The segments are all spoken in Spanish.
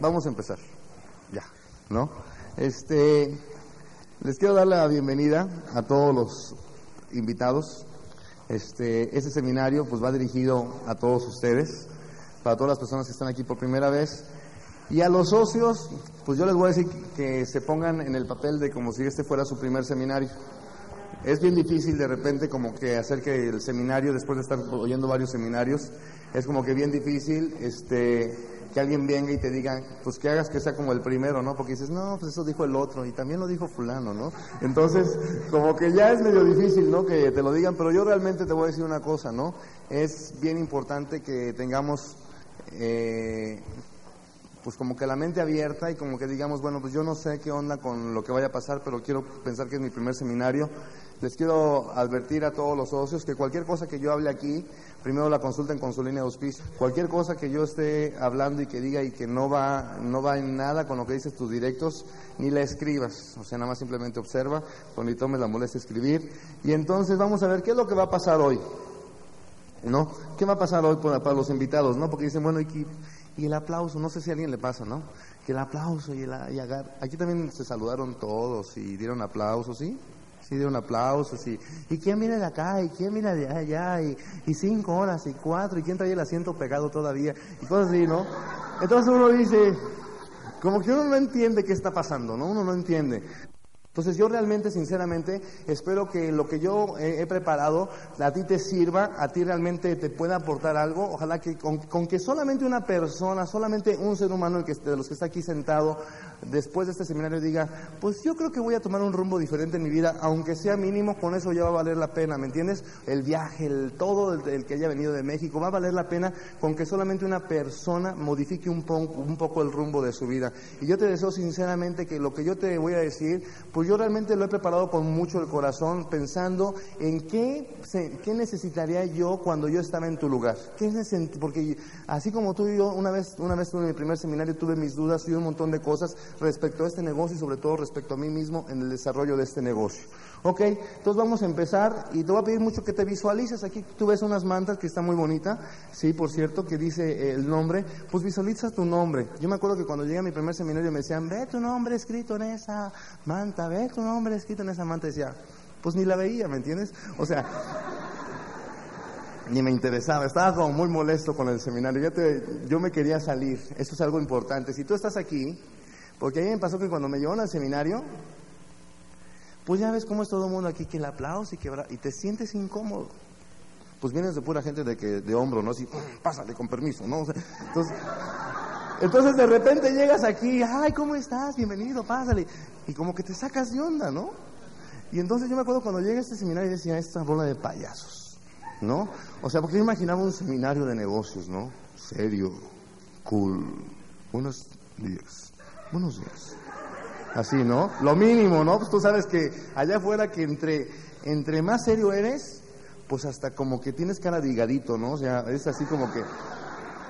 vamos a empezar. Ya, ¿no? Este, les quiero dar la bienvenida a todos los invitados. Este, este seminario pues va dirigido a todos ustedes, para todas las personas que están aquí por primera vez. Y a los socios, pues yo les voy a decir que se pongan en el papel de como si este fuera su primer seminario. Es bien difícil de repente como que hacer que el seminario, después de estar oyendo varios seminarios, es como que bien difícil este, que alguien venga y te diga, pues que hagas que sea como el primero, ¿no? Porque dices, no, pues eso dijo el otro y también lo dijo fulano, ¿no? Entonces, como que ya es medio difícil, ¿no? Que te lo digan, pero yo realmente te voy a decir una cosa, ¿no? Es bien importante que tengamos... Eh, pues como que la mente abierta y como que digamos, bueno, pues yo no sé qué onda con lo que vaya a pasar, pero quiero pensar que es mi primer seminario. Les quiero advertir a todos los socios que cualquier cosa que yo hable aquí, primero la consulten con su línea de auspicio. Cualquier cosa que yo esté hablando y que diga y que no va, no va en nada con lo que dices tus directos, ni la escribas. O sea, nada más simplemente observa, ni tomes la molestia escribir. Y entonces vamos a ver qué es lo que va a pasar hoy. ¿No? ¿Qué va a pasar hoy para, los invitados? ¿No? Porque dicen, bueno, aquí y el aplauso, no sé si a alguien le pasa, ¿no? Que el aplauso y el y. Aquí también se saludaron todos y dieron aplausos, ¿sí? Sí, dieron aplausos y, y quién viene de acá y quién viene de allá y, y cinco horas y cuatro y quién trae el asiento pegado todavía y cosas así, ¿no? Entonces uno dice, como que uno no entiende qué está pasando, ¿no? Uno no entiende. Entonces yo realmente, sinceramente, espero que lo que yo he, preparado a ti te sirva, a ti realmente te pueda aportar algo. Ojalá que con, que solamente una persona, solamente un ser humano el que, de los que está aquí sentado, después de este seminario diga, pues yo creo que voy a tomar un rumbo diferente en mi vida, aunque sea mínimo, con eso ya va a valer la pena, ¿me entiendes? El viaje, el todo el, que haya venido de México, va a valer la pena con que solamente una persona modifique un, un poco el rumbo de su vida. Y yo te deseo sinceramente que lo que yo te voy a decir, pues yo realmente lo he preparado con mucho el corazón, pensando en qué, qué necesitaría yo cuando yo estaba en tu lugar. ¿Qué porque así como tú y yo, una vez, una vez tuve mi primer seminario, tuve mis dudas y un montón de cosas respecto a este negocio y sobre todo respecto a mí mismo en el desarrollo de este negocio. Ok, entonces vamos a empezar y te voy a pedir mucho que te visualices. Aquí tú ves unas mantas que está muy bonita, sí, por cierto, que dice el nombre. Pues visualiza tu nombre. Yo me acuerdo que cuando llegué a mi primer seminario me decían, ve tu nombre escrito en esa manta, ve tu nombre escrito en esa manta. Decía, pues ni la veía, ¿me entiendes? O sea, ni me interesaba, estaba como muy molesto con el seminario. Yo, te, yo me quería salir, eso es algo importante. Si tú estás aquí, porque a mí me pasó que cuando me llevaron al seminario, pues ya ves cómo es todo el mundo aquí, que el aplauso y que y te sientes incómodo. Pues vienes de pura gente de que de hombro, ¿no? Así, mm, pásale con permiso, ¿no? entonces, entonces de repente llegas aquí, ay, ¿cómo estás? Bienvenido, pásale. Y como que te sacas de onda, ¿no? Y entonces yo me acuerdo cuando llegué a este seminario y decía, esta bola de payasos, ¿no? O sea, porque yo imaginaba un seminario de negocios, ¿no? Serio, cool, buenos días, buenos días. Así, ¿no? Lo mínimo, ¿no? Pues tú sabes que allá afuera que entre, entre más serio eres, pues hasta como que tienes cara de higadito, ¿no? O sea, es así como que...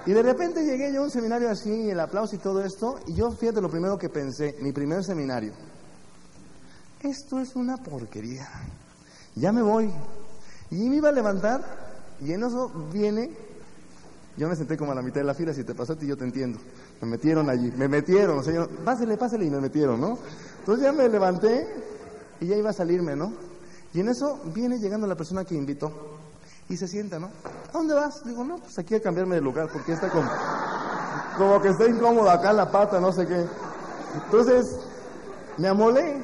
Y de repente llegué yo a un seminario así, y el aplauso y todo esto, y yo fíjate lo primero que pensé, mi primer seminario. Esto es una porquería. Ya me voy. Y me iba a levantar, y en eso viene, yo me senté como a la mitad de la fila, si te pasó a ti yo te entiendo. Me metieron allí, me metieron, yo, pásele, pásele, y me metieron, ¿no? Entonces ya me levanté y ya iba a salirme, ¿no? Y en eso viene llegando la persona que invitó y se sienta, ¿no? ¿A dónde vas? Digo, no, pues aquí a cambiarme de lugar porque está como, como que está incómodo acá la pata, no sé qué. Entonces, me amolé.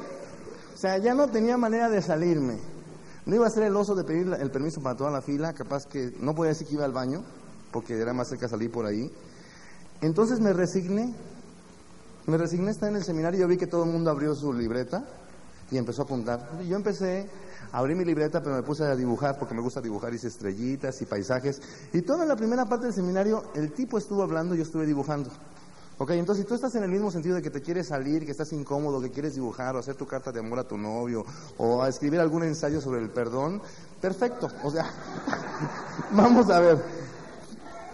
O sea, ya no tenía manera de salirme. No iba a ser el oso de pedir el permiso para toda la fila, capaz que no podía decir que iba al baño, porque era más cerca salir por ahí. Entonces me resigné, me resigné a estar en el seminario, yo vi que todo el mundo abrió su libreta y empezó a apuntar. Yo empecé, abrí mi libreta, pero me puse a dibujar porque me gusta dibujar, hice estrellitas y paisajes. Y toda la primera parte del seminario, el tipo estuvo hablando y yo estuve dibujando. Ok, entonces si tú estás en el mismo sentido de que te quieres salir, que estás incómodo, que quieres dibujar o hacer tu carta de amor a tu novio o a escribir algún ensayo sobre el perdón, perfecto. O sea, vamos a ver,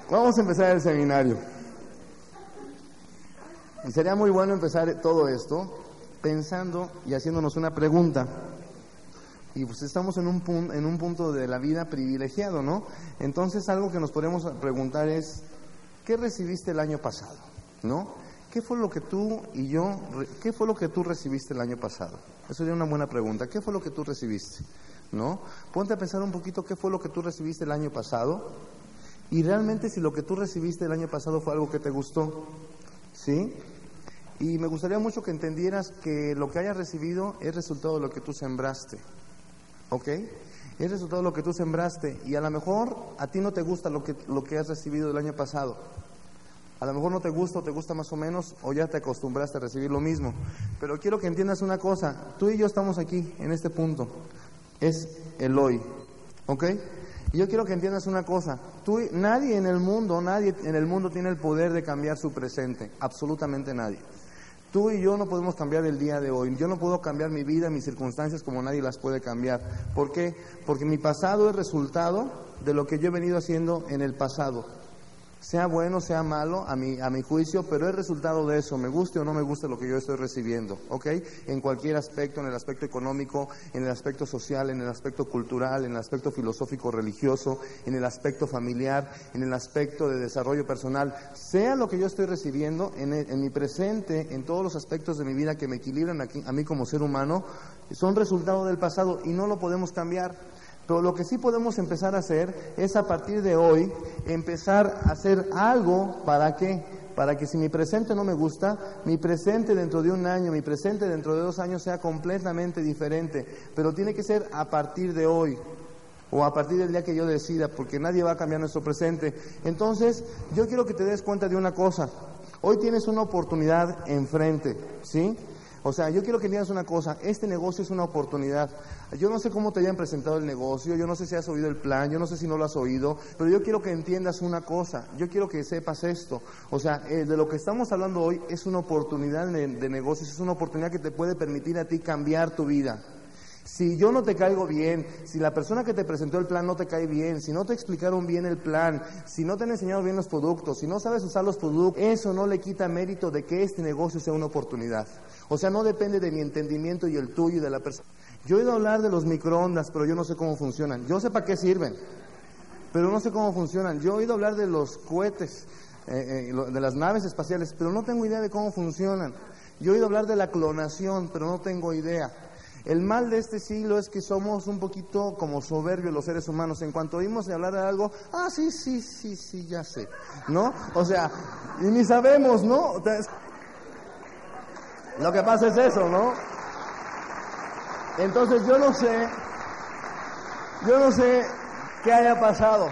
vamos a empezar el seminario. Y sería muy bueno empezar todo esto pensando y haciéndonos una pregunta. Y pues estamos en un, punto, en un punto de la vida privilegiado, ¿no? Entonces algo que nos podemos preguntar es, ¿qué recibiste el año pasado? ¿No? ¿qué fue lo que tú y yo, qué fue lo que tú recibiste el año pasado? Eso sería una buena pregunta. ¿Qué fue lo que tú recibiste? ¿No? Ponte a pensar un poquito qué fue lo que tú recibiste el año pasado y realmente si lo que tú recibiste el año pasado fue algo que te gustó, ¿sí? Y me gustaría mucho que entendieras que lo que hayas recibido es resultado de lo que tú sembraste, ¿ok? Es resultado de lo que tú sembraste y a lo mejor a ti no te gusta lo que, lo que has recibido el año pasado. A lo mejor no te gusta o te gusta más o menos o ya te acostumbraste a recibir lo mismo. Pero quiero que entiendas una cosa, tú y yo estamos aquí en este punto. Es el hoy, ¿ok? Y yo quiero que entiendas una cosa, tú, nadie en el mundo, nadie en el mundo tiene el poder de cambiar su presente, absolutamente nadie. Tú y yo no podemos cambiar el día de hoy. Yo no puedo cambiar mi vida, mis circunstancias como nadie las puede cambiar. ¿Por qué? Porque mi pasado es resultado de lo que yo he venido haciendo en el pasado sea bueno, sea malo, a mi, a mi juicio, pero es resultado de eso, me guste o no me guste lo que yo estoy recibiendo, ¿ok? En cualquier aspecto, en el aspecto económico, en el aspecto social, en el aspecto cultural, en el aspecto filosófico religioso, en el aspecto familiar, en el aspecto de desarrollo personal, sea lo que yo estoy recibiendo en, en mi presente, en todos los aspectos de mi vida que me equilibran a mí como ser humano, son resultado del pasado y no lo podemos cambiar. Pero lo que sí podemos empezar a hacer es a partir de hoy empezar a hacer algo para que para que si mi presente no me gusta, mi presente dentro de un año, mi presente dentro de dos años sea completamente diferente. Pero tiene que ser a partir de hoy o a partir del día que yo decida, porque nadie va a cambiar nuestro presente. Entonces, yo quiero que te des cuenta de una cosa. Hoy tienes una oportunidad enfrente, ¿sí? O sea, yo quiero que entiendas una cosa, este negocio es una oportunidad. Yo no sé cómo te hayan presentado el negocio, yo no sé si has oído el plan, yo no sé si no lo has oído, pero yo quiero que entiendas una cosa, yo quiero que sepas esto. O sea, eh, de lo que estamos hablando hoy es una oportunidad de, de negocios, es una oportunidad que te puede permitir a ti cambiar tu vida. Si yo no te caigo bien, si la persona que te presentó el plan no te cae bien, si no te explicaron bien el plan, si no te han enseñado bien los productos, si no sabes usar los productos, eso no le quita mérito de que este negocio sea una oportunidad. O sea, no depende de mi entendimiento y el tuyo y de la persona. Yo he oído hablar de los microondas, pero yo no sé cómo funcionan. Yo sé para qué sirven, pero no sé cómo funcionan. Yo he oído hablar de los cohetes, eh, eh, de las naves espaciales, pero no tengo idea de cómo funcionan. Yo he oído hablar de la clonación, pero no tengo idea. El mal de este siglo es que somos un poquito como soberbios los seres humanos. En cuanto oímos hablar de algo, ah, sí, sí, sí, sí, ya sé. ¿No? O sea, y ni sabemos, ¿no? Lo que pasa es eso, ¿no? Entonces yo no sé, yo no sé qué haya pasado.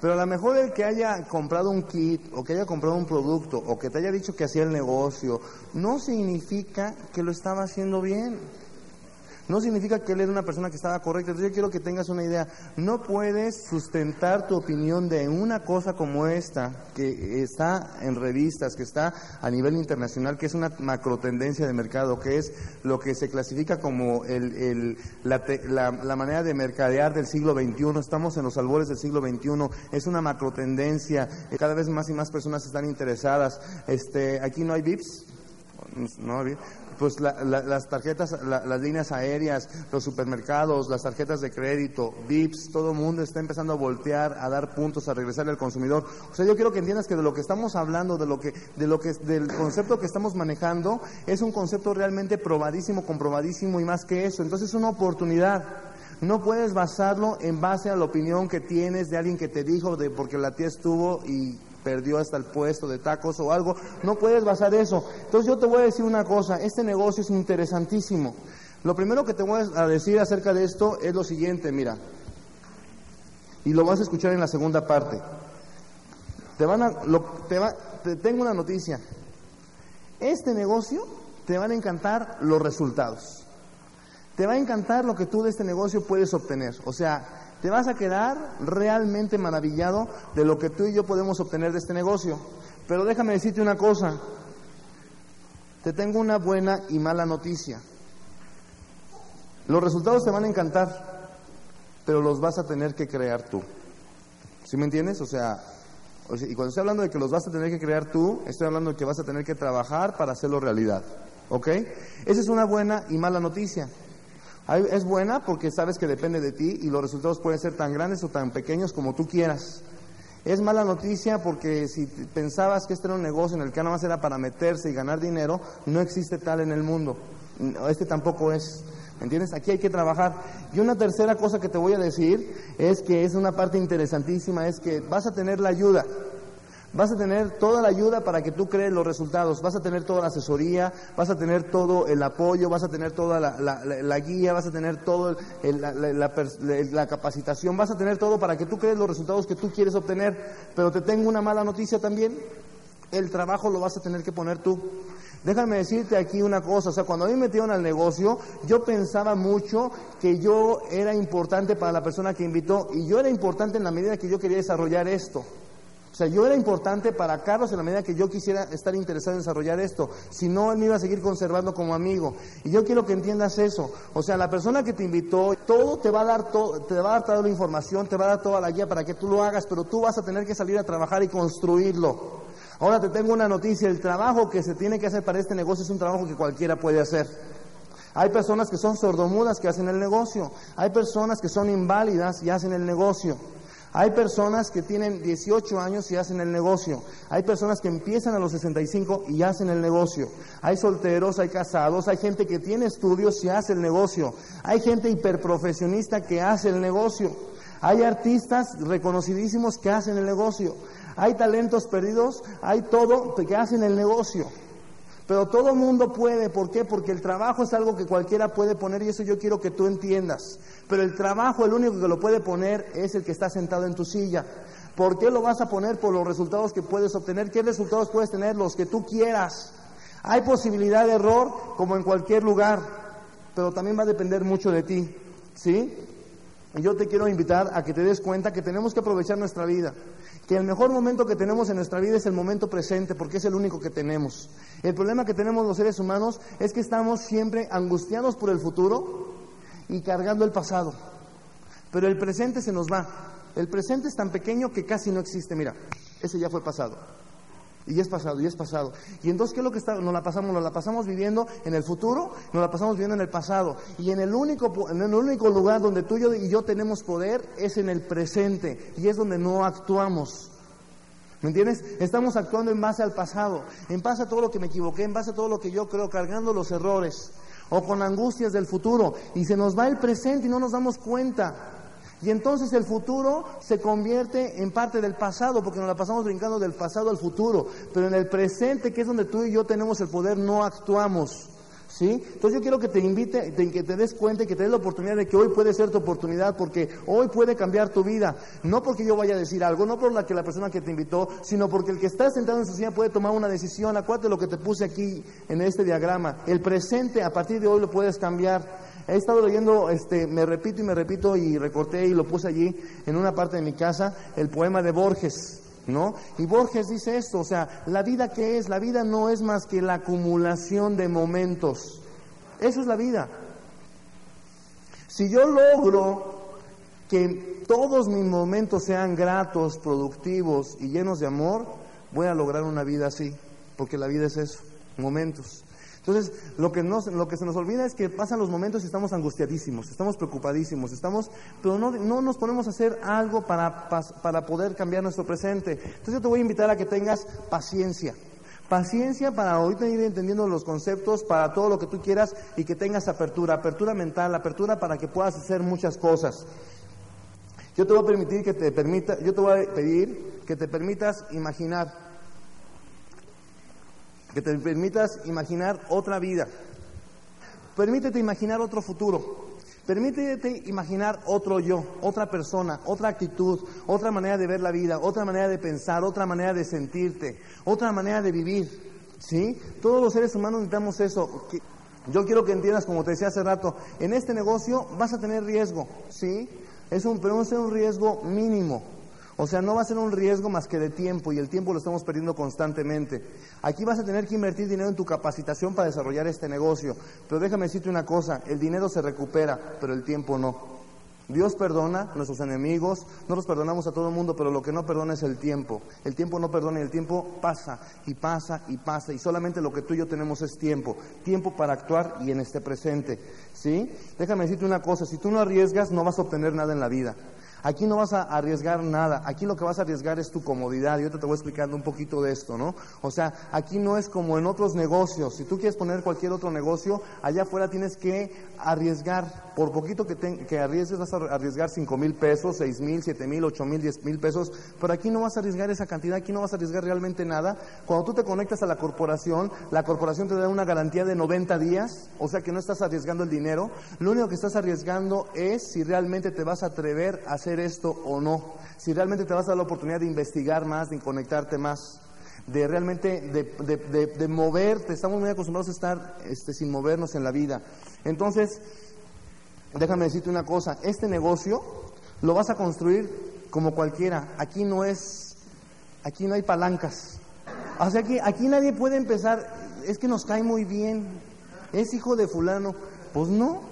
Pero a lo mejor el que haya comprado un kit o que haya comprado un producto o que te haya dicho que hacía el negocio, no significa que lo estaba haciendo bien no significa que él era una persona que estaba correcta. Entonces yo quiero que tengas una idea. No puedes sustentar tu opinión de una cosa como esta, que está en revistas, que está a nivel internacional, que es una macro tendencia de mercado, que es lo que se clasifica como el, la, manera de mercadear del siglo XXI. Estamos en los albores del siglo XXI. Es una macro tendencia. Cada vez más y más personas están interesadas. Este, aquí no hay VIPs. No, pues las tarjetas, las líneas aéreas, los supermercados, las tarjetas de crédito, VIPs, todo el mundo está empezando a voltear, a dar puntos, a regresar al consumidor. O sea, yo quiero que entiendas que de lo que estamos hablando, de lo que, de lo que, del concepto que estamos manejando, es un concepto realmente probadísimo, comprobadísimo y más que eso. Entonces es una oportunidad. No puedes basarlo en base a la opinión que tienes de alguien que te dijo de porque la tía estuvo y perdió hasta el puesto de tacos o algo. No puedes basar eso. Entonces yo te voy a decir una cosa, este negocio es interesantísimo. Lo primero que te voy a decir acerca de esto es lo siguiente, mira. Y lo vas a escuchar en la segunda parte. Te van a, te, va, te tengo una noticia. Este negocio te van a encantar los resultados. Te va a encantar lo que tú de este negocio puedes obtener. O sea, te vas a quedar realmente maravillado de lo que tú y yo podemos obtener de este negocio. Pero déjame decirte una cosa, te tengo una buena y mala noticia. Los resultados te van a encantar, pero los vas a tener que crear tú. ¿Sí me entiendes? O sea, y cuando estoy hablando de que los vas a tener que crear tú, estoy hablando de que vas a tener que trabajar para hacerlo realidad. ¿Ok? Esa es una buena y mala noticia. Es buena porque sabes que depende de ti y los resultados pueden ser tan grandes o tan pequeños como tú quieras. Es mala noticia porque si pensabas que este era un negocio en el que nada más era para meterse y ganar dinero, no existe tal en el mundo. Este tampoco es. ¿Entiendes? Aquí hay que trabajar. Y una tercera cosa que te voy a decir es que es una parte interesantísima, es que vas a tener la ayuda. Vas a tener toda la ayuda para que tú crees los resultados, vas a tener toda la asesoría, vas a tener todo el apoyo, vas a tener toda la, guía, vas a tener toda la, capacitación, vas a tener todo para que tú crees los resultados que tú quieres obtener. Pero te tengo una mala noticia también, el trabajo lo vas a tener que poner tú. Déjame decirte aquí una cosa, o sea, cuando a mí me metieron al negocio, yo pensaba mucho que yo era importante para la persona que invitó y yo era importante en la medida que yo quería desarrollar esto. O sea, yo era importante para Carlos en la medida que yo quisiera estar interesado en desarrollar esto. Si no, él me iba a seguir conservando como amigo. Y yo quiero que entiendas eso. O sea, la persona que te invitó, todo te va a dar todo, te va a dar toda la información, te va a dar toda la guía para que tú lo hagas, pero tú vas a tener que salir a trabajar y construirlo. Ahora te tengo una noticia, el trabajo que se tiene que hacer para este negocio es un trabajo que cualquiera puede hacer. Hay personas que son sordomudas que hacen el negocio. Hay personas que son inválidas y hacen el negocio. Hay personas que tienen 18 años y hacen el negocio. Hay personas que empiezan a los 65 y hacen el negocio. Hay solteros, hay casados, hay gente que tiene estudios y hace el negocio. Hay gente hiperprofesionista que hace el negocio. Hay artistas reconocidísimos que hacen el negocio. Hay talentos perdidos, hay todo que hacen el negocio. Pero todo mundo puede, ¿por qué? Porque el trabajo es algo que cualquiera puede poner y eso yo quiero que tú entiendas. Pero el trabajo, el único que lo puede poner es el que está sentado en tu silla. ¿Por qué lo vas a poner? Por los resultados que puedes obtener. ¿Qué resultados puedes tener? Los que tú quieras. Hay posibilidad de error como en cualquier lugar, pero también va a depender mucho de ti. ¿Sí? Y yo te quiero invitar a que te des cuenta que tenemos que aprovechar nuestra vida que el mejor momento que tenemos en nuestra vida es el momento presente, porque es el único que tenemos. El problema que tenemos los seres humanos es que estamos siempre angustiados por el futuro y cargando el pasado. Pero el presente se nos va. El presente es tan pequeño que casi no existe. Mira, ese ya fue pasado. Y es pasado, y es pasado. Y entonces, ¿qué es lo que está, nos la pasamos? Nos la pasamos viviendo en el futuro, nos la pasamos viviendo en el pasado. Y en el único, en el único lugar donde tú y yo tenemos poder es en el presente. Y es donde no actuamos. ¿Me entiendes? Estamos actuando en base al pasado, en base a todo lo que me equivoqué, en base a todo lo que yo creo, cargando los errores o con angustias del futuro. Y se nos va el presente y no nos damos cuenta. Y entonces el futuro se convierte en parte del pasado, porque nos la pasamos brincando del pasado al futuro. Pero en el presente, que es donde tú y yo tenemos el poder, no actuamos. ¿Sí? Entonces yo quiero que te invite, que te des cuenta y que te des la oportunidad de que hoy puede ser tu oportunidad, porque hoy puede cambiar tu vida. No porque yo vaya a decir algo, no por la que la persona que te invitó, sino porque el que está sentado en su silla puede tomar una decisión. Acuérdate lo que te puse aquí en este diagrama. El presente a partir de hoy lo puedes cambiar. He estado leyendo, este, me repito y me repito y recorté y lo puse allí en una parte de mi casa, el poema de Borges, ¿no? Y Borges dice esto, o sea, la vida que es, la vida no es más que la acumulación de momentos. Eso es la vida. Si yo logro que todos mis momentos sean gratos, productivos y llenos de amor, voy a lograr una vida así, porque la vida es eso, momentos. Entonces, lo que, se nos olvida es que pasan los momentos y estamos angustiadísimos, estamos preocupadísimos, estamos, pero no, no nos ponemos a hacer algo para, para poder cambiar nuestro presente. Entonces, yo te voy a invitar a que tengas paciencia. Paciencia para ahorita ir entendiendo los conceptos, para todo lo que tú quieras y que tengas apertura, apertura mental, apertura para que puedas hacer muchas cosas. Yo te voy a permitir que te permita, yo te voy a pedir que te permitas imaginar que te permitas imaginar otra vida. Permítete imaginar otro futuro. Permítete imaginar otro yo, otra persona, otra actitud, otra manera de ver la vida, otra manera de pensar, otra manera de sentirte, otra manera de vivir. ¿Sí? Todos los seres humanos necesitamos eso. Yo quiero que entiendas, como te decía hace rato, en este negocio vas a tener riesgo, ¿sí? Es un, pero es un riesgo mínimo. O sea, no va a ser un riesgo más que de tiempo y el tiempo lo estamos perdiendo constantemente. Aquí vas a tener que invertir dinero en tu capacitación para desarrollar este negocio. Pero déjame decirte una cosa, el dinero se recupera, pero el tiempo no. Dios perdona a nuestros enemigos, no los perdonamos a todo el mundo, pero lo que no perdona es el tiempo. El tiempo no perdona y el tiempo pasa y pasa y pasa y solamente lo que tú y yo tenemos es tiempo, tiempo para actuar y en este presente. ¿Sí? Déjame decirte una cosa, si tú no arriesgas no vas a obtener nada en la vida. Aquí no vas a arriesgar nada, aquí lo que vas a arriesgar es tu comodidad. Yo te, te voy explicando un poquito de esto, ¿no? O sea, aquí no es como en otros negocios. Si tú quieres poner cualquier otro negocio, allá afuera tienes que arriesgar. Por poquito que, que arriesgues, vas a arriesgar 5 mil pesos, 6 mil, 7 mil, 8 mil, 10 mil pesos. Pero aquí no vas a arriesgar esa cantidad, aquí no vas a arriesgar realmente nada. Cuando tú te conectas a la corporación, la corporación te da una garantía de 90 días, o sea que no estás arriesgando el dinero. Lo único que estás arriesgando es si realmente te vas a atrever a hacer esto o no, si realmente te vas a dar la oportunidad de investigar más, de conectarte más, de realmente de, de, moverte, estamos muy acostumbrados a estar este, sin movernos en la vida. Entonces, déjame decirte una cosa, este negocio lo vas a construir como cualquiera, aquí no es, aquí no hay palancas. O sea que aquí nadie puede empezar, es que nos cae muy bien, es hijo de fulano. Pues no,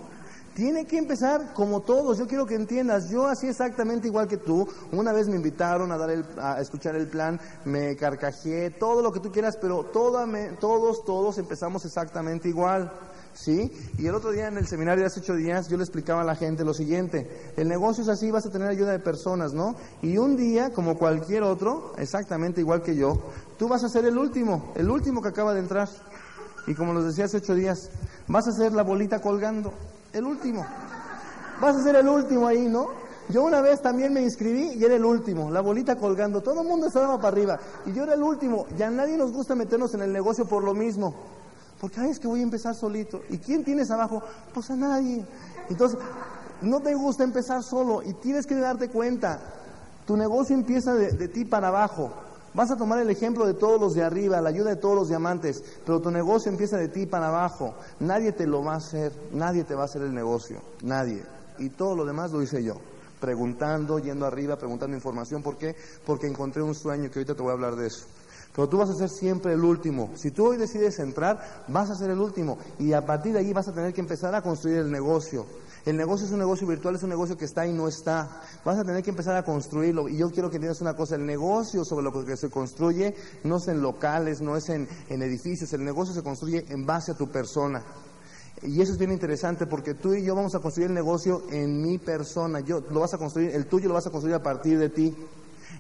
tiene que empezar como todos. Yo quiero que entiendas, yo así exactamente igual que tú. Una vez me invitaron a dar el, a escuchar el plan, me carcajeé, todo lo que tú quieras, pero todos, todos empezamos exactamente igual. ¿Sí? Y el otro día en el seminario de hace ocho días yo le explicaba a la gente lo siguiente, el negocio es así, vas a tener ayuda de personas, ¿no? Y un día, como cualquier otro, exactamente igual que yo, tú vas a ser el último, el último que acaba de entrar. Y como los decía hace ocho días, vas a ser la bolita colgando el último. Vas a ser el último ahí, ¿no? Yo una vez también me inscribí y era el último, la bolita colgando, todo el mundo estaba para arriba y yo era el último. Ya a nadie nos gusta meternos en el negocio por lo mismo, porque ay, es que voy a empezar solito. ¿Y quién tienes abajo? Pues a nadie. Entonces, no te gusta empezar solo y tienes que darte cuenta, tu negocio empieza de, de ti para abajo. Vas a tomar el ejemplo de todos los de arriba, la ayuda de todos los diamantes, pero tu negocio empieza de ti para abajo. Nadie te lo va a hacer, nadie te va a hacer el negocio, nadie. Y todo lo demás lo hice yo, preguntando, yendo arriba, preguntando información. ¿Por qué? Porque encontré un sueño que ahorita te voy a hablar de eso. Pero tú vas a ser siempre el último. Si tú hoy decides entrar, vas a ser el último. Y a partir de ahí vas a tener que empezar a construir el negocio. El negocio es un negocio virtual, es un negocio que está y no está. Vas a tener que empezar a construirlo. Y yo quiero que entiendas una cosa, el negocio sobre lo que se construye no es en locales, no es en, edificios, el negocio se construye en base a tu persona. Y eso es bien interesante porque tú y yo vamos a construir el negocio en mi persona. Yo lo vas a construir, el tuyo lo vas a construir a partir de ti.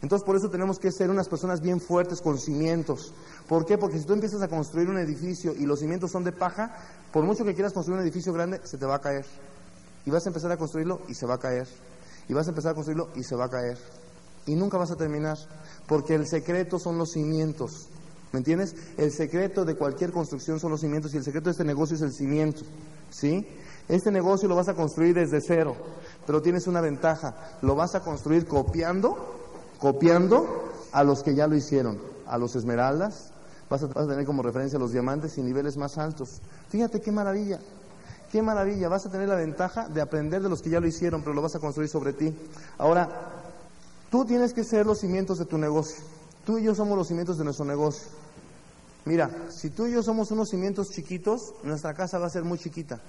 Entonces por eso tenemos que ser unas personas bien fuertes con cimientos. ¿Por qué? Porque si tú empiezas a construir un edificio y los cimientos son de paja, por mucho que quieras construir un edificio grande, se te va a caer. Y vas a empezar a construirlo y se va a caer. Y vas a empezar a construirlo y se va a caer. Y nunca vas a terminar. Porque el secreto son los cimientos. ¿Me entiendes? El secreto de cualquier construcción son los cimientos y el secreto de este negocio es el cimiento. ¿Sí? Este negocio lo vas a construir desde cero, pero tienes una ventaja. Lo vas a construir copiando, copiando a los que ya lo hicieron. A los esmeraldas, vas a, tener como referencia los diamantes y niveles más altos. Fíjate qué maravilla. Qué maravilla, vas a tener la ventaja de aprender de los que ya lo hicieron, pero lo vas a construir sobre ti. Ahora, tú tienes que ser los cimientos de tu negocio. Tú y yo somos los cimientos de nuestro negocio. Mira, si tú y yo somos unos cimientos chiquitos, nuestra casa va a ser muy chiquita.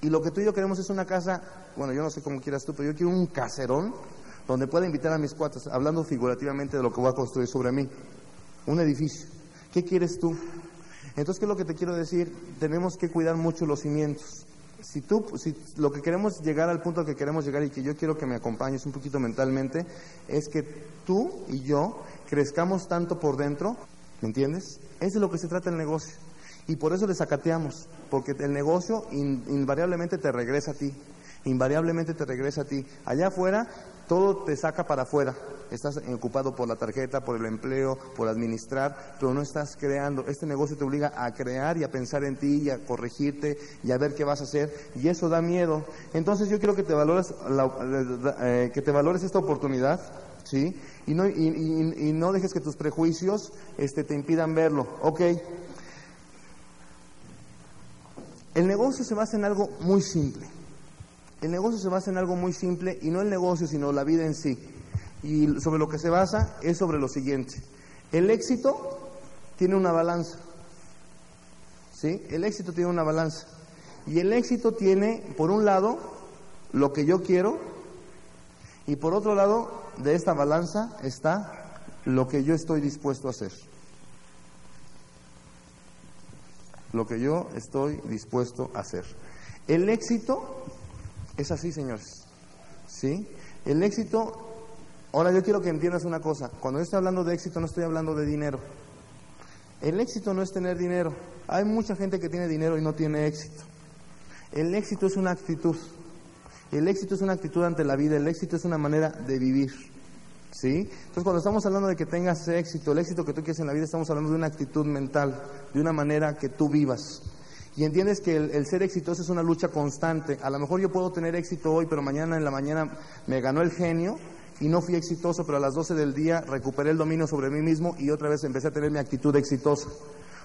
Y lo que tú y yo queremos es una casa, bueno, yo no sé cómo quieras tú, pero yo quiero un caserón donde pueda invitar a mis cuates, hablando figurativamente de lo que voy a construir sobre mí. Un edificio. ¿Qué quieres tú? Entonces, ¿qué es lo que te quiero decir? Tenemos que cuidar mucho los cimientos. Si tú, si lo que queremos llegar al punto al que queremos llegar y que yo quiero que me acompañes un poquito mentalmente, es que tú y yo crezcamos tanto por dentro, ¿me entiendes? Es de lo que se trata el negocio. Y por eso le sacateamos, porque el negocio invariablemente te regresa a ti, invariablemente te regresa a ti. Allá afuera todo te saca para afuera. Estás ocupado por la tarjeta, por el empleo, por administrar, pero no estás creando. Este negocio te obliga a crear y a pensar en ti y a corregirte y a ver qué vas a hacer. Y eso da miedo. Entonces yo quiero que te valores, eh, que te valores esta oportunidad, ¿sí? Y no, y, no dejes que tus prejuicios este, te impidan verlo. Ok. El negocio se basa en algo muy simple. El negocio se basa en algo muy simple y no el negocio, sino la vida en sí. Y sobre lo que se basa es sobre lo siguiente. El éxito tiene una balanza. ¿Sí? El éxito tiene una balanza. Y el éxito tiene, por un lado, lo que yo quiero y por otro lado de esta balanza está lo que yo estoy dispuesto a hacer. Lo que yo estoy dispuesto a hacer. El éxito es así, señores. ¿Sí? El éxito, ahora yo quiero que entiendas una cosa, cuando yo estoy hablando de éxito no estoy hablando de dinero. El éxito no es tener dinero. Hay mucha gente que tiene dinero y no tiene éxito. El éxito es una actitud. El éxito es una actitud ante la vida, el éxito es una manera de vivir. ¿Sí? Entonces, cuando estamos hablando de que tengas éxito, el éxito que tú quieres en la vida, estamos hablando de una actitud mental, de una manera que tú vivas. Y entiendes que el, ser exitoso es una lucha constante. A lo mejor yo puedo tener éxito hoy, pero mañana en la mañana me ganó el genio y no fui exitoso, pero a las 12 del día recuperé el dominio sobre mí mismo y otra vez empecé a tener mi actitud exitosa.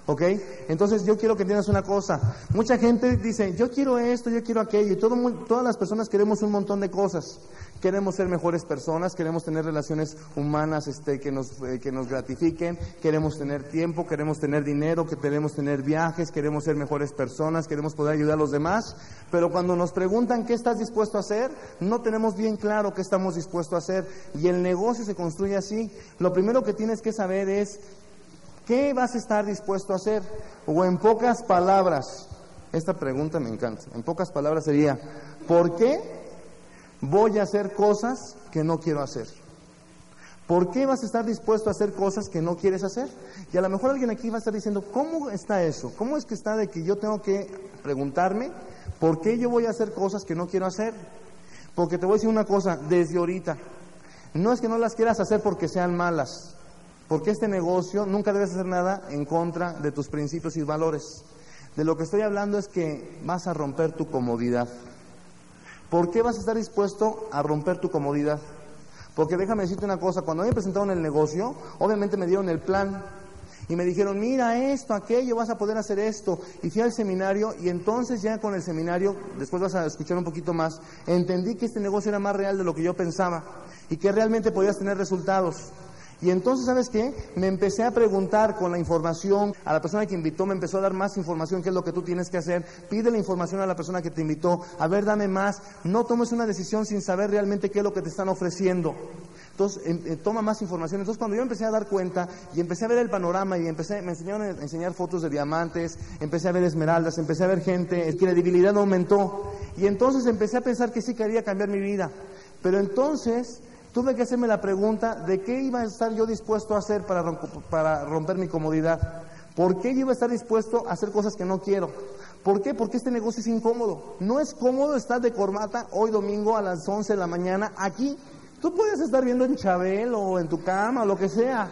¿Ok? Entonces yo quiero que entiendas una cosa. Mucha gente dice, yo quiero esto, yo quiero aquello, y todo, todas las personas queremos un montón de cosas. Queremos ser mejores personas, queremos tener relaciones humanas este, que, nos, eh, que nos gratifiquen, queremos tener tiempo, queremos tener dinero, que queremos tener viajes, queremos ser mejores personas, queremos poder ayudar a los demás. Pero cuando nos preguntan qué estás dispuesto a hacer, no tenemos bien claro qué estamos dispuestos a hacer. Y el negocio se construye así. Lo primero que tienes que saber es ¿Qué vas a estar dispuesto a hacer? O en pocas palabras, esta pregunta me encanta, en pocas palabras sería, ¿por qué voy a hacer cosas que no quiero hacer? ¿Por qué vas a estar dispuesto a hacer cosas que no quieres hacer? Y a lo mejor alguien aquí va a estar diciendo, ¿cómo está eso? ¿Cómo es que está de que yo tengo que preguntarme por qué yo voy a hacer cosas que no quiero hacer? Porque te voy a decir una cosa, desde ahorita, no es que no las quieras hacer porque sean malas, porque este negocio nunca debes hacer nada en contra de tus principios y valores. De lo que estoy hablando es que vas a romper tu comodidad. ¿Por qué vas a estar dispuesto a romper tu comodidad? Porque déjame decirte una cosa, cuando me presentaron el negocio, obviamente me dieron el plan y me dijeron, mira esto, aquello, vas a poder hacer esto. Y fui al seminario y entonces ya con el seminario, después vas a escuchar un poquito más, entendí que este negocio era más real de lo que yo pensaba y que realmente podías tener resultados. Y entonces, ¿sabes qué? Me empecé a preguntar con la información, a la persona que invitó me empezó a dar más información, qué es lo que tú tienes que hacer. Pide la información a la persona que te invitó, a ver, dame más. No tomes una decisión sin saber realmente qué es lo que te están ofreciendo. Entonces, em, eh, toma más información. Entonces, cuando yo empecé a dar cuenta y empecé a ver el panorama y empecé, me enseñaron a enseñar fotos de diamantes, empecé a ver esmeraldas, empecé a ver gente, la credibilidad aumentó. Y entonces empecé a pensar que sí quería cambiar mi vida. Pero entonces tuve que hacerme la pregunta de qué iba a estar yo dispuesto a hacer para, para romper mi comodidad. ¿Por qué yo iba a estar dispuesto a hacer cosas que no quiero? ¿Por qué? Porque este negocio es incómodo. No es cómodo estar de corbata hoy domingo a las 11 de la mañana aquí. Tú puedes estar viendo en Chabel o en tu cama o lo que sea.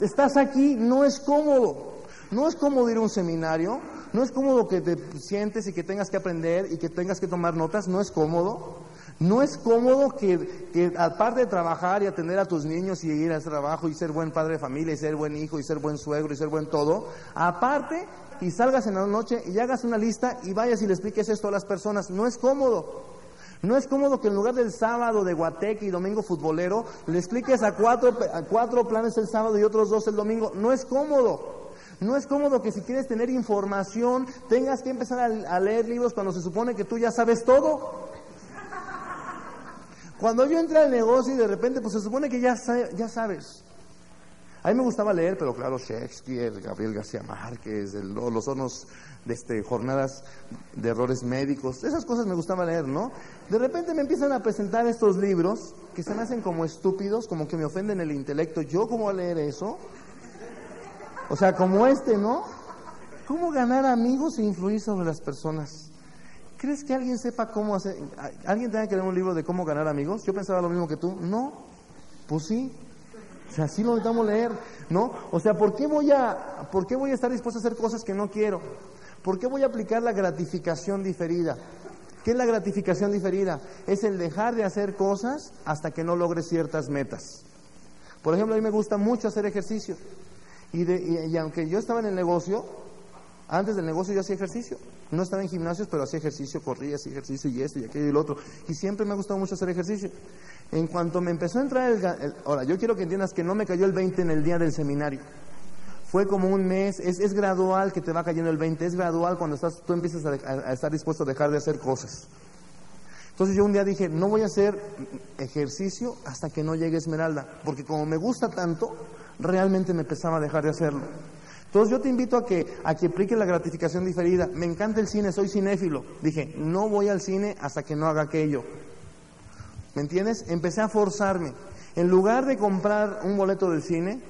Estás aquí, no es cómodo. No es cómodo ir a un seminario, no es cómodo que te sientes y que tengas que aprender y que tengas que tomar notas, no es cómodo. No es cómodo que, aparte de trabajar y atender a tus niños y ir a ese trabajo y ser buen padre de familia y ser buen hijo y ser buen suegro y ser buen todo, aparte y salgas en la noche y hagas una lista y vayas y le expliques esto a las personas. No es cómodo. No es cómodo que en lugar del sábado de Guateque y domingo futbolero, le expliques a cuatro, a cuatro planes el sábado y otros dos el domingo. No es cómodo. No es cómodo que si quieres tener información tengas que empezar a leer libros cuando se supone que tú ya sabes todo. Cuando yo entré al negocio y de repente, pues se supone que ya, ya sabes. A mí me gustaba leer, pero claro, Shakespeare, Gabriel García Márquez, los hornos de este, jornadas de errores médicos, esas cosas me gustaba leer, ¿no? De repente me empiezan a presentar estos libros que se me hacen como estúpidos, como que me ofenden el intelecto. ¿Yo cómo voy a leer eso? O sea, como este, ¿no? ¿Cómo ganar amigos e influir sobre las personas? ¿Crees que alguien sepa cómo hacer? ¿Alguien tenga que leer un libro de cómo ganar amigos? Yo pensaba lo mismo que tú. No, pues sí. O sea, sí lo necesitamos leer, ¿no? O sea, ¿por qué voy a, por qué voy a estar dispuesto a hacer cosas que no quiero? ¿Por qué voy a aplicar la gratificación diferida? ¿Qué es la gratificación diferida? Es el dejar de hacer cosas hasta que no logres ciertas metas. Por ejemplo, a mí me gusta mucho hacer ejercicio. Y, de, y aunque yo estaba en el negocio, antes del negocio yo hacía ejercicio. No estaba en gimnasios, pero hacía ejercicio, corría, hacía ejercicio y esto y aquello y lo otro. Y siempre me ha gustado mucho hacer ejercicio. En cuanto me empezó a entrar el, Ahora, yo quiero que entiendas que no me cayó el 20 en el día del seminario. Fue como un mes, es, es gradual que te va cayendo el 20, es gradual cuando estás, tú empiezas a, estar dispuesto a dejar de hacer cosas. Entonces yo un día dije, no voy a hacer ejercicio hasta que no llegue Esmeralda, porque como me gusta tanto, realmente me empezaba a dejar de hacerlo. Entonces yo te invito a que, a que apliques la gratificación diferida. Me encanta el cine, soy cinéfilo. Dije, no voy al cine hasta que no haga aquello. ¿Me entiendes? Empecé a forzarme. En lugar de comprar un boleto del cine,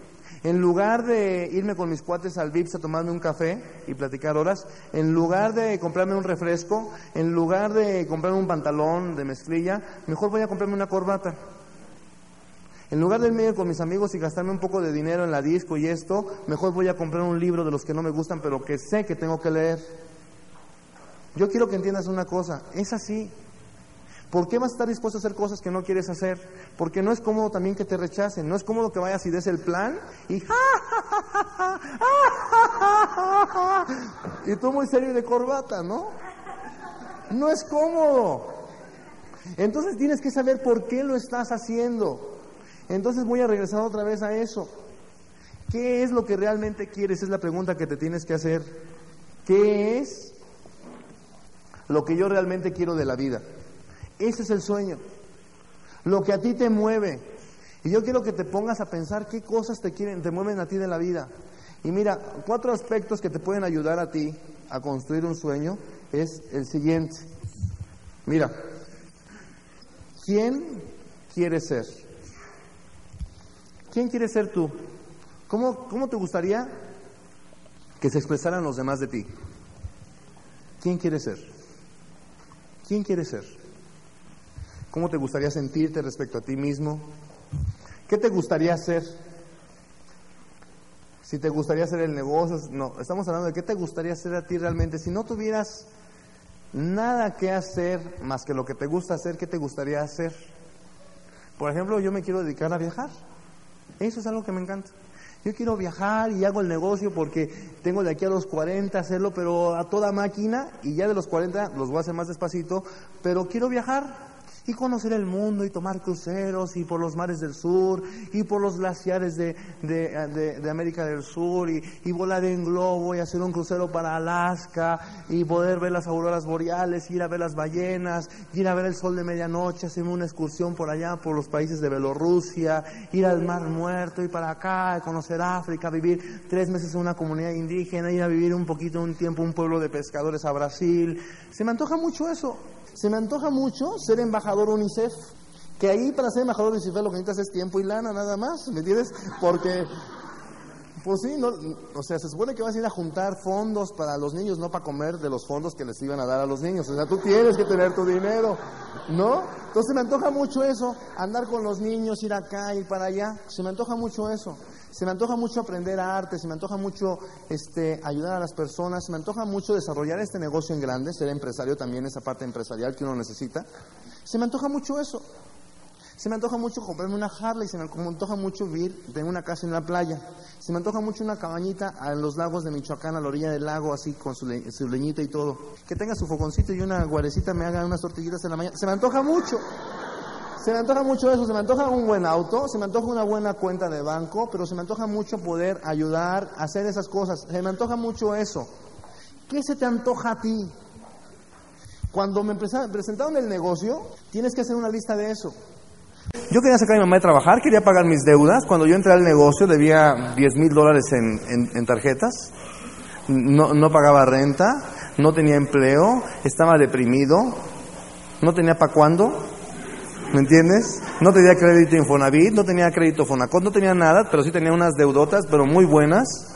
en lugar de irme con mis cuates al Vips a tomarme un café y platicar horas, en lugar de comprarme un refresco, en lugar de comprarme un pantalón de mezclilla, mejor voy a comprarme una corbata. En lugar de irme con mis amigos y gastarme un poco de dinero en la disco y esto, mejor voy a comprar un libro de los que no me gustan, pero que sé que tengo que leer. Yo quiero que entiendas una cosa, es así. ¿Por qué vas a estar dispuesto a hacer cosas que no quieres hacer? Porque no es cómodo también que te rechacen, no es cómodo que vayas y des el plan y y tú muy serio de corbata, ¿no? No es cómodo. Entonces tienes que saber por qué lo estás haciendo. Entonces voy a regresar otra vez a eso. ¿Qué es lo que realmente quieres? Es la pregunta que te tienes que hacer. ¿Qué es lo que yo realmente quiero de la vida? Ese es el sueño. Lo que a ti te mueve. Y yo quiero que te pongas a pensar qué cosas te quieren, te mueven a ti de la vida. Y mira, cuatro aspectos que te pueden ayudar a ti a construir un sueño es el siguiente. Mira, ¿quién quieres ser? ¿Quién quieres ser tú? ¿Cómo, ¿Cómo te gustaría que se expresaran los demás de ti? ¿Quién quieres ser? ¿Quién quieres ser? ¿Cómo te gustaría sentirte respecto a ti mismo? ¿Qué te gustaría hacer? Si te gustaría hacer el negocio, no, estamos hablando de qué te gustaría hacer a ti realmente. Si no tuvieras nada que hacer más que lo que te gusta hacer, ¿qué te gustaría hacer? Por ejemplo, yo me quiero dedicar a viajar. Eso es algo que me encanta. Yo quiero viajar y hago el negocio porque tengo de aquí a los 40 hacerlo, pero a toda máquina, y ya de los 40 los voy a hacer más despacito, pero quiero viajar y conocer el mundo y tomar cruceros y por los mares del sur y por los glaciares de, de, América del Sur y, y, volar en globo y hacer un crucero para Alaska y poder ver las auroras boreales, ir a ver las ballenas, ir a ver el sol de medianoche, hacer una excursión por allá, por los países de Bielorrusia, ir al Mar Muerto y para acá, conocer África, vivir tres meses en una comunidad indígena, ir a vivir un poquito, un tiempo, un pueblo de pescadores a Brasil. Se me antoja mucho eso. Se me antoja mucho ser embajador UNICEF. Que ahí para ser embajador UNICEF lo que necesitas es tiempo y lana nada más, ¿me entiendes? Porque, pues sí, no, o sea, se supone que vas a ir a juntar fondos para los niños, no para comer de los fondos que les iban a dar a los niños. O sea, tú tienes que tener tu dinero, ¿no? Entonces me antoja mucho eso, andar con los niños, ir acá, ir para allá. Se me antoja mucho eso. Se me antoja mucho aprender arte, se me antoja mucho este, ayudar a las personas, se me antoja mucho desarrollar este negocio en grande, ser empresario también, esa parte empresarial que uno necesita. Se me antoja mucho eso. Se me antoja mucho comprarme una Harley, se me antoja mucho vivir, tener una casa en la playa. Se me antoja mucho una cabañita en los lagos de Michoacán, a la orilla del lago, así con su, leñita y todo. Que tenga su foconcito y una guarecita me haga unas tortillitas en la mañana. Se me antoja mucho. Se me antoja mucho eso, se me antoja un buen auto, se me antoja una buena cuenta de banco, pero se me antoja mucho poder ayudar a hacer esas cosas. Se me antoja mucho eso. ¿Qué se te antoja a ti? Cuando me presentaron el negocio, tienes que hacer una lista de eso. Yo quería sacar a mi mamá de trabajar, quería pagar mis deudas. Cuando yo entré al negocio debía 10 mil dólares en, tarjetas. No, no pagaba renta, no tenía empleo, estaba deprimido, no tenía para cuándo. ¿Me entiendes? No tenía crédito Infonavit, no tenía crédito Fonacot, no tenía nada, pero sí tenía unas deudotas, pero muy buenas.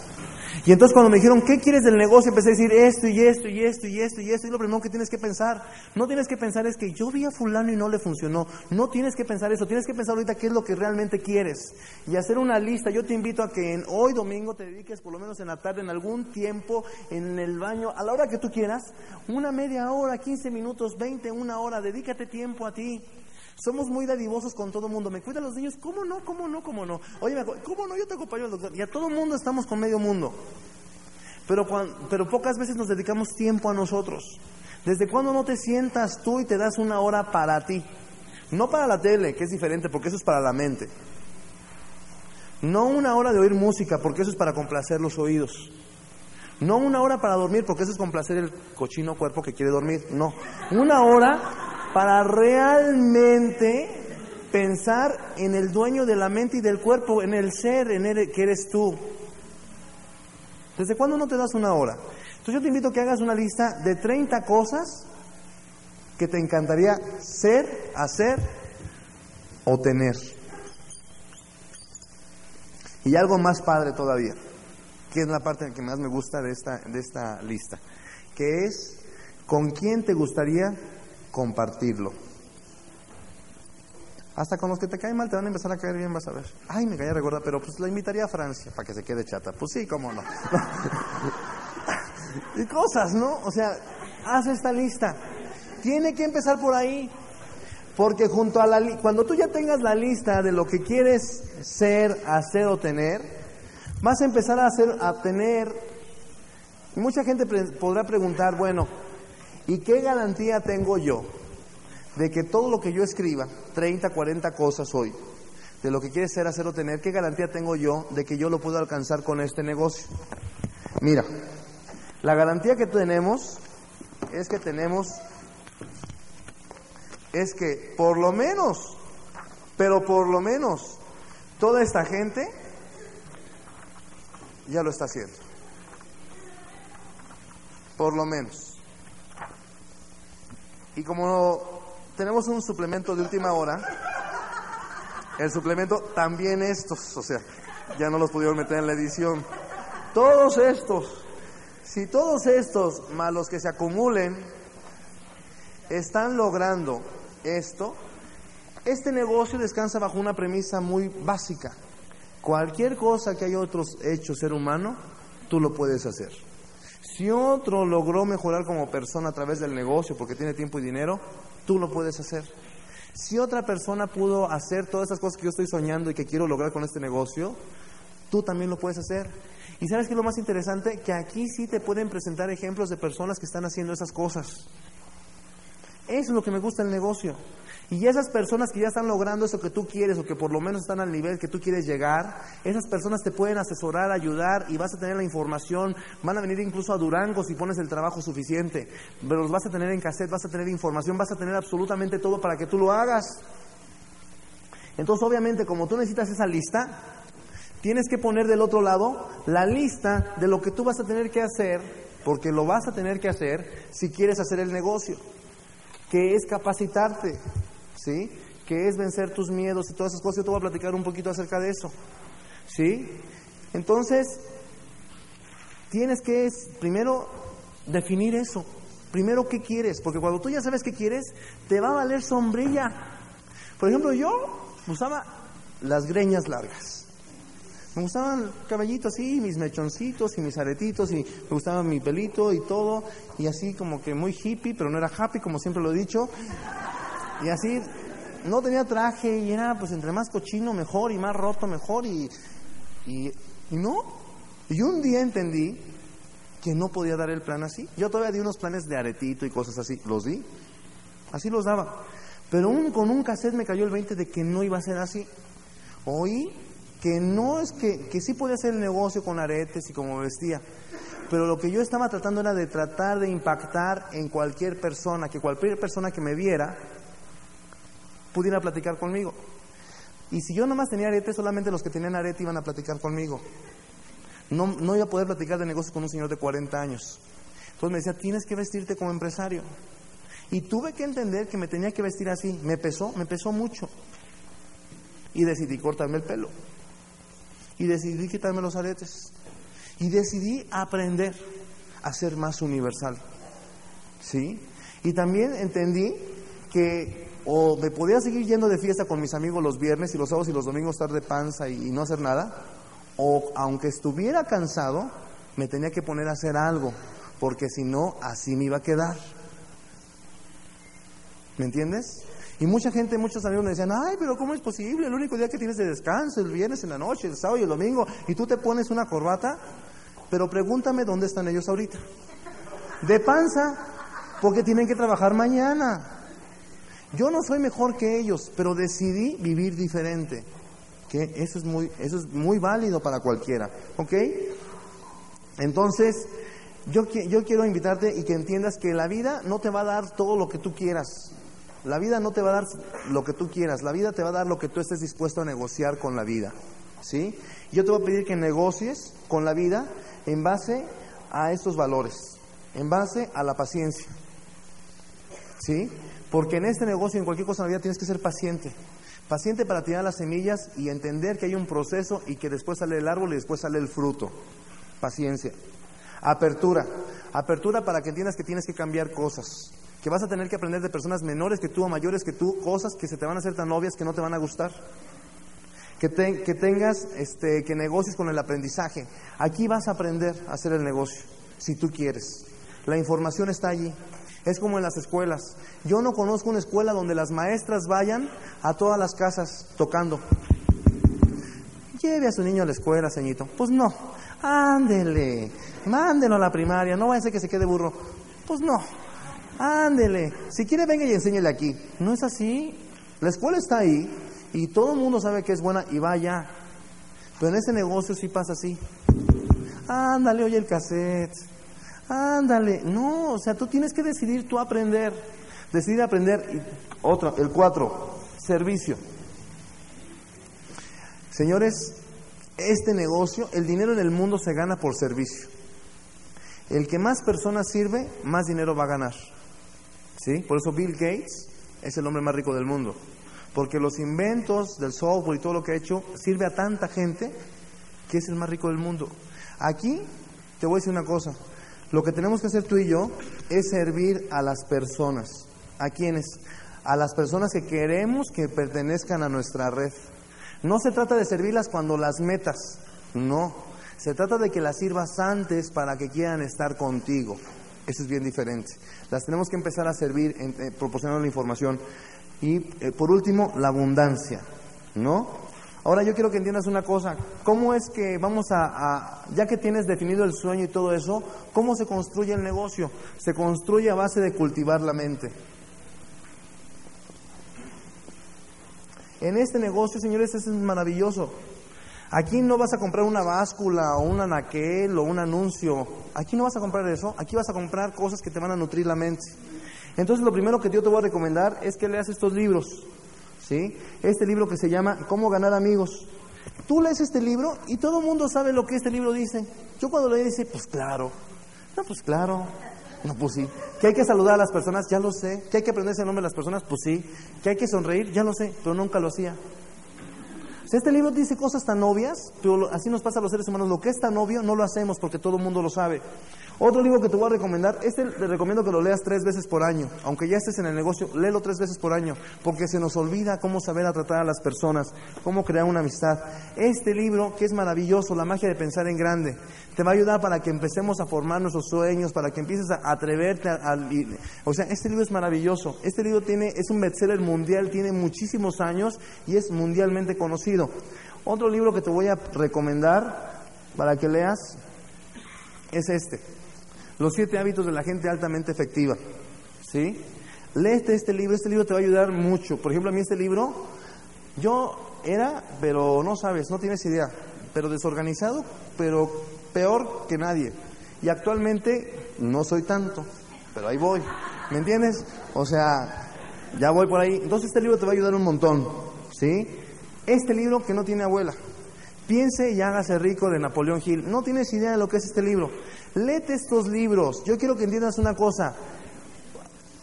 Y entonces cuando me dijeron, ¿qué quieres del negocio? Empecé a decir esto y esto y esto y esto y esto. Y lo primero que tienes que pensar, no tienes que pensar es que yo vi a fulano y no le funcionó. No tienes que pensar eso, tienes que pensar ahorita qué es lo que realmente quieres. Y hacer una lista. Yo te invito a que en, hoy domingo te dediques por lo menos en la tarde, en algún tiempo, en el baño, a la hora que tú quieras, una media hora, 15 minutos, 20, una hora, dedícate tiempo a ti. Somos muy dadivosos con todo el mundo. ¿Me cuidan los niños? ¿Cómo no? ¿Cómo no? ¿Cómo no? Oye, ¿cómo no? Yo te acompaño al doctor. Y a todo el mundo estamos con medio mundo. Pero, pero pocas veces nos dedicamos tiempo a nosotros. ¿Desde cuándo no te sientas tú y te das una hora para ti? No para la tele, que es diferente, porque eso es para la mente. No una hora de oír música, porque eso es para complacer los oídos. No una hora para dormir, porque eso es complacer el cochino cuerpo que quiere dormir. No. Una hora para realmente pensar en el dueño de la mente y del cuerpo, en el ser, en el que eres tú. ¿Desde cuándo no te das una hora? Entonces yo te invito a que hagas una lista de 30 cosas que te encantaría ser, hacer o tener. Y algo más padre todavía, que es la parte que más me gusta de esta, de esta lista, que es con quién te gustaría compartirlo. Hasta con los que te caen mal te van a empezar a caer bien, vas a ver. Ay, me caía regorda, pero pues la invitaría a Francia para que se quede chata. Pues sí, cómo no. y cosas, ¿no? O sea, haz esta lista. Tiene que empezar por ahí. Porque junto a la cuando tú ya tengas la lista de lo que quieres ser, hacer o tener, vas a empezar a hacer a tener mucha gente podrá preguntar, bueno, ¿y qué garantía tengo yo de que todo lo que yo escriba, 30, 40 cosas hoy, de lo que quieres ser, hacer o tener, qué garantía tengo yo de que yo lo puedo alcanzar con este negocio? Mira, la garantía que tenemos es que tenemos, es que por lo menos, pero por lo menos, toda esta gente ya lo está haciendo. Por lo menos. Y como tenemos un suplemento de última hora. El suplemento también estos, o sea, ya no los pudieron meter en la edición. Todos estos, si todos estos más los que se acumulen están logrando esto, este negocio descansa bajo una premisa muy básica. Cualquier cosa que haya otros hecho ser humano, tú lo puedes hacer. Si otro logró mejorar como persona a través del negocio porque tiene tiempo y dinero, tú lo puedes hacer. Si otra persona pudo hacer todas esas cosas que yo estoy soñando y que quiero lograr con este negocio, tú también lo puedes hacer. Y sabes que lo más interesante, que aquí sí te pueden presentar ejemplos de personas que están haciendo esas cosas. Eso es lo que me gusta del negocio. Y esas personas que ya están logrando eso que tú quieres o que por lo menos están al nivel que tú quieres llegar, esas personas te pueden asesorar, ayudar y vas a tener la información. Van a venir incluso a Durango si pones el trabajo suficiente. Pero los vas a tener en cassette, vas a tener información, vas a tener absolutamente todo para que tú lo hagas. Entonces, obviamente, como tú necesitas esa lista, tienes que poner del otro lado la lista de lo que tú vas a tener que hacer, porque lo vas a tener que hacer si quieres hacer el negocio, que es capacitarte. ¿Sí? Que es vencer tus miedos y todas esas cosas. Yo te voy a platicar un poquito acerca de eso, ¿sí? Entonces, tienes que primero definir eso. Primero, ¿qué quieres? Porque cuando tú ya sabes qué quieres, te va a valer sombrilla. Por ejemplo, yo usaba las greñas largas. Me gustaban caballitos así, mis mechoncitos y mis aretitos, y me gustaba mi pelito y todo, y así como que muy hippie, pero no era happy, como siempre lo he dicho. Y así, no tenía traje y era pues entre más cochino mejor y más roto mejor y, y, no. Y un día entendí que no podía dar el plan así. Yo todavía di unos planes de aretito y cosas así, los di, así los daba. Pero un, con un cassette me cayó el 20 de que no iba a ser así. Oí que no es que, que sí podía hacer el negocio con aretes y como vestía, pero lo que yo estaba tratando era de tratar de impactar en cualquier persona, que cualquier persona que me viera pudiera platicar conmigo. Y si yo nomás tenía arete, solamente los que tenían arete iban a platicar conmigo. No, no iba a poder platicar de negocios con un señor de 40 años. Entonces me decía, tienes que vestirte como empresario. Y tuve que entender que me tenía que vestir así. Me pesó, me pesó mucho. Y decidí cortarme el pelo. Y decidí quitarme los aretes. Y decidí aprender a ser más universal. ¿Sí? Y también entendí que o me podía seguir yendo de fiesta con mis amigos los viernes y los sábados y los domingos estar de panza y, no hacer nada, o aunque estuviera cansado, me tenía que poner a hacer algo, porque si no, así me iba a quedar. ¿Me entiendes? Y mucha gente, muchos amigos me decían, ay, pero ¿cómo es posible? El único día que tienes de descanso, el viernes en la noche, el sábado y el domingo, y tú te pones una corbata, pero pregúntame dónde están ellos ahorita. De panza, porque tienen que trabajar mañana. Yo no soy mejor que ellos, pero decidí vivir diferente. Que eso es muy, eso es muy válido para cualquiera. ¿Ok? Entonces, yo, yo quiero invitarte y que entiendas que la vida no te va a dar todo lo que tú quieras. La vida no te va a dar lo que tú quieras. La vida te va a dar lo que tú estés dispuesto a negociar con la vida. ¿Sí? Yo te voy a pedir que negocies con la vida en base a estos valores, en base a la paciencia. ¿Sí? Porque en este negocio, en cualquier cosa en la vida, tienes que ser paciente. Paciente para tirar las semillas y entender que hay un proceso y que después sale el árbol y después sale el fruto. Paciencia. Apertura. Apertura para que entiendas que tienes que cambiar cosas. Que vas a tener que aprender de personas menores que tú o mayores que tú, cosas que se te van a hacer tan obvias que no te van a gustar. Que, que tengas, este, que negocies con el aprendizaje. Aquí vas a aprender a hacer el negocio, si tú quieres. La información está allí. Es como en las escuelas. Yo no conozco una escuela donde las maestras vayan a todas las casas tocando. Lleve a su niño a la escuela, señito. Pues no. Ándele. Mándelo a la primaria. No vaya a ser que se quede burro. Pues no. Ándele. Si quiere, venga y enséñele aquí. No es así. La escuela está ahí y todo el mundo sabe que es buena y vaya. Pero en ese negocio sí pasa así. Ándale, oye el cassette. Ándale. No, o sea, tú tienes que decidir tú aprender. Decidir aprender. Otro, el cuatro, servicio. Señores, este negocio, el dinero en el mundo se gana por servicio. El que más personas sirve, más dinero va a ganar. ¿Sí? Por eso Bill Gates es el hombre más rico del mundo. Porque los inventos del software y todo lo que ha hecho sirve a tanta gente que es el más rico del mundo. Aquí te voy a decir una cosa. Lo que tenemos que hacer tú y yo es servir a las personas. ¿A quiénes? A las personas que queremos que pertenezcan a nuestra red. No se trata de servirlas cuando las metas, no. Se trata de que las sirvas antes para que quieran estar contigo. Eso es bien diferente. Las tenemos que empezar a servir eh, proporcionando la información. Y eh, por último, la abundancia, ¿no? Ahora yo quiero que entiendas una cosa, ¿cómo es que vamos a, ya que tienes definido el sueño y todo eso, cómo se construye el negocio? Se construye a base de cultivar la mente. En este negocio, señores, es maravilloso. Aquí no vas a comprar una báscula o un anaquel o un anuncio. Aquí no vas a comprar eso. Aquí vas a comprar cosas que te van a nutrir la mente. Entonces, lo primero que yo te voy a recomendar es que leas estos libros. ¿Sí? Este libro que se llama Cómo ganar amigos. Tú lees este libro y todo el mundo sabe lo que este libro dice. Yo cuando leí dice, pues claro. No, pues claro. No, pues sí. Que hay que saludar a las personas, ya lo sé. Que hay que aprenderse el nombre de las personas, pues sí. Que hay que sonreír, ya lo sé, pero nunca lo hacía. Si este libro dice cosas tan obvias, así nos pasa a los seres humanos. Lo que es tan obvio no lo hacemos porque todo el mundo lo sabe. Otro libro que te voy a recomendar, este te recomiendo que lo leas tres veces por año. Aunque ya estés en el negocio, léelo tres veces por año, porque se nos olvida cómo saber a tratar a las personas, cómo crear una amistad. Este libro, que es maravilloso, La magia de pensar en grande, te va a ayudar para que empecemos a formar nuestros sueños, para que empieces a atreverte a, o sea, este libro es maravilloso. Este libro tiene es un bestseller mundial, tiene muchísimos años y es mundialmente conocido. Otro libro que te voy a recomendar para que leas es este. Los siete hábitos de la gente altamente efectiva. ¿Sí? Léete este libro, este libro te va a ayudar mucho. Por ejemplo, a mí este libro, yo era, pero no sabes, no tienes idea, pero desorganizado, pero peor que nadie. Y actualmente no soy tanto, pero ahí voy. ¿Me entiendes? O sea, ya voy por ahí. Entonces este libro te va a ayudar un montón. ¿Sí? Este libro que no tiene abuela. Piense y hágase rico de Napoleón Hill. No tienes idea de lo que es este libro. Léete estos libros. Yo quiero que entiendas una cosa.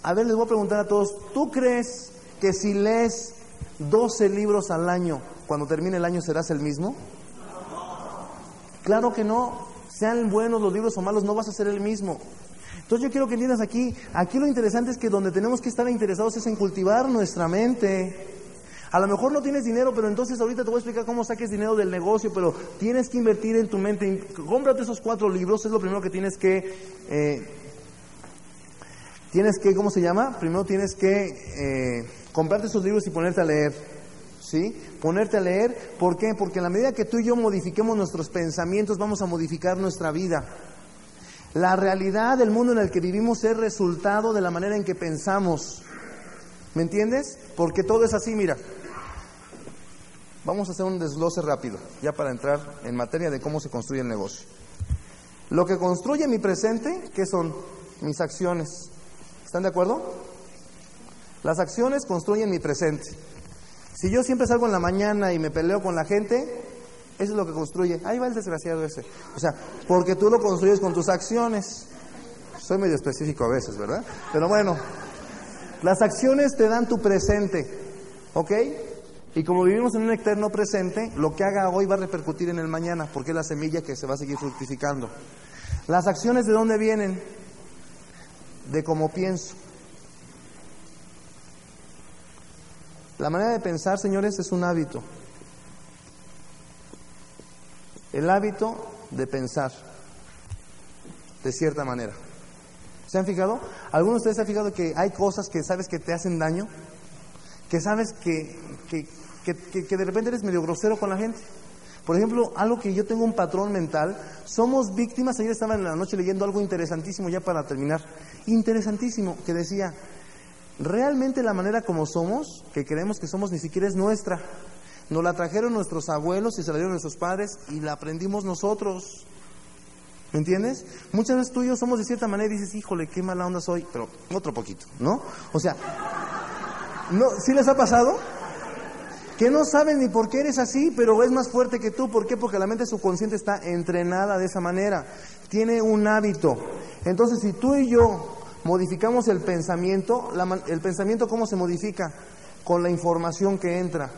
A ver, les voy a preguntar a todos, ¿tú crees que si lees 12 libros al año, cuando termine el año serás el mismo? Claro que no. Sean buenos los libros o malos, no vas a ser el mismo. Entonces yo quiero que entiendas aquí, aquí lo interesante es que donde tenemos que estar interesados es en cultivar nuestra mente. A lo mejor no tienes dinero, pero entonces ahorita te voy a explicar cómo saques dinero del negocio, pero tienes que invertir en tu mente. Cómprate esos cuatro libros, es lo primero que tienes que... Eh, tienes que, ¿cómo se llama? Primero tienes que eh, comprarte esos libros y ponerte a leer. ¿Sí? Ponerte a leer. ¿Por qué? Porque en la medida que tú y yo modifiquemos nuestros pensamientos, vamos a modificar nuestra vida. La realidad del mundo en el que vivimos es resultado de la manera en que pensamos. ¿Me entiendes? Porque todo es así, mira. Vamos a hacer un desglose rápido, ya para entrar en materia de cómo se construye el negocio. Lo que construye mi presente, ¿qué son? Mis acciones. ¿Están de acuerdo? Las acciones construyen mi presente. Si yo siempre salgo en la mañana y me peleo con la gente, eso es lo que construye. Ahí va el desgraciado ese. O sea, porque tú lo construyes con tus acciones. Soy medio específico a veces, ¿verdad? Pero bueno, las acciones te dan tu presente. ¿Ok? Y como vivimos en un eterno presente, lo que haga hoy va a repercutir en el mañana, porque es la semilla que se va a seguir fructificando. Las acciones de dónde vienen? De cómo pienso. La manera de pensar, señores, es un hábito. El hábito de pensar, de cierta manera. ¿Se han fijado? ¿Algunos de ustedes se han fijado que hay cosas que sabes que te hacen daño? Que sabes que, que, de repente eres medio grosero con la gente. Por ejemplo, algo que yo tengo un patrón mental, somos víctimas, ayer estaba en la noche leyendo algo interesantísimo ya para terminar, interesantísimo, que decía, realmente la manera como somos, que creemos que somos, ni siquiera es nuestra. Nos la trajeron nuestros abuelos y se la dieron nuestros padres y la aprendimos nosotros. ¿Me entiendes? Muchas veces tú y yo somos de cierta manera y dices, híjole, qué mala onda soy, pero otro poquito, ¿no? O sea, ¿no, ¿sí les ha pasado? Que no saben ni por qué eres así, pero es más fuerte que tú. ¿Por qué? Porque la mente subconsciente está entrenada de esa manera. Tiene un hábito. Entonces, si tú y yo modificamos el pensamiento, el pensamiento ¿cómo se modifica? Con la información que entra.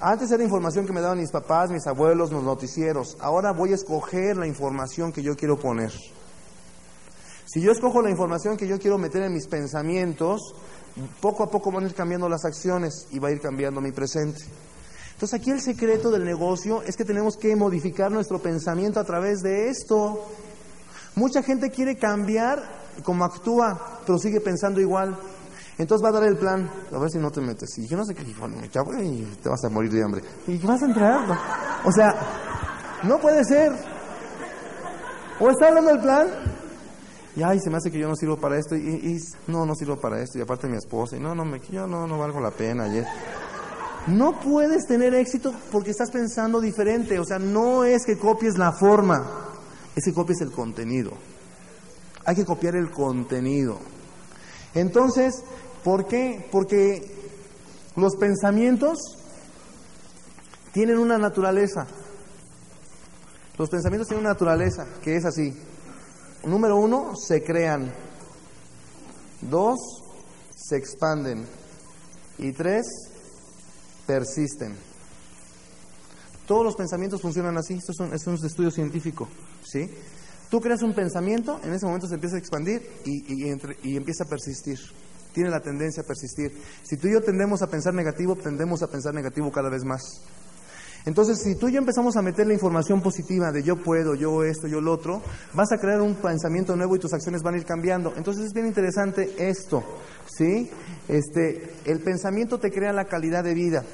Antes era información que me daban mis papás, mis abuelos, los noticieros. Ahora voy a escoger la información que yo quiero poner. Si yo escojo la información que yo quiero meter en mis pensamientos, poco a poco van a ir cambiando las acciones y va a ir cambiando mi presente. Entonces aquí el secreto del negocio es que tenemos que modificar nuestro pensamiento a través de esto. Mucha gente quiere cambiar como actúa, pero sigue pensando igual. Entonces va a dar el plan, a ver si no te metes. Y yo no sé qué, me chavo, y te vas a morir de hambre. ¿Y vas a entrar? O sea, no puede ser. O está hablando el plan, y ay, se me hace que yo no sirvo para esto, y, no, no sirvo para esto, y aparte mi esposa, y no, no, me, yo no, no valgo la pena. ayer. No puedes tener éxito porque estás pensando diferente, o sea, no es que copies la forma, es que copies el contenido. Hay que copiar el contenido. Entonces, ¿Por qué? Porque los pensamientos tienen una naturaleza. Los pensamientos tienen una naturaleza que es así. Número uno, se crean. Dos, se expanden. Y tres, persisten. Todos los pensamientos funcionan así. Esto es un, estudio científico. ¿sí? Tú creas un pensamiento, en ese momento se empieza a expandir y empieza a persistir tiene la tendencia a persistir. Si tú y yo tendemos a pensar negativo, tendemos a pensar negativo cada vez más. Entonces, si tú y yo empezamos a meter la información positiva de yo puedo, yo esto, yo lo otro, vas a crear un pensamiento nuevo y tus acciones van a ir cambiando. Entonces es bien interesante esto, ¿sí? Este, el pensamiento te crea la calidad de vida.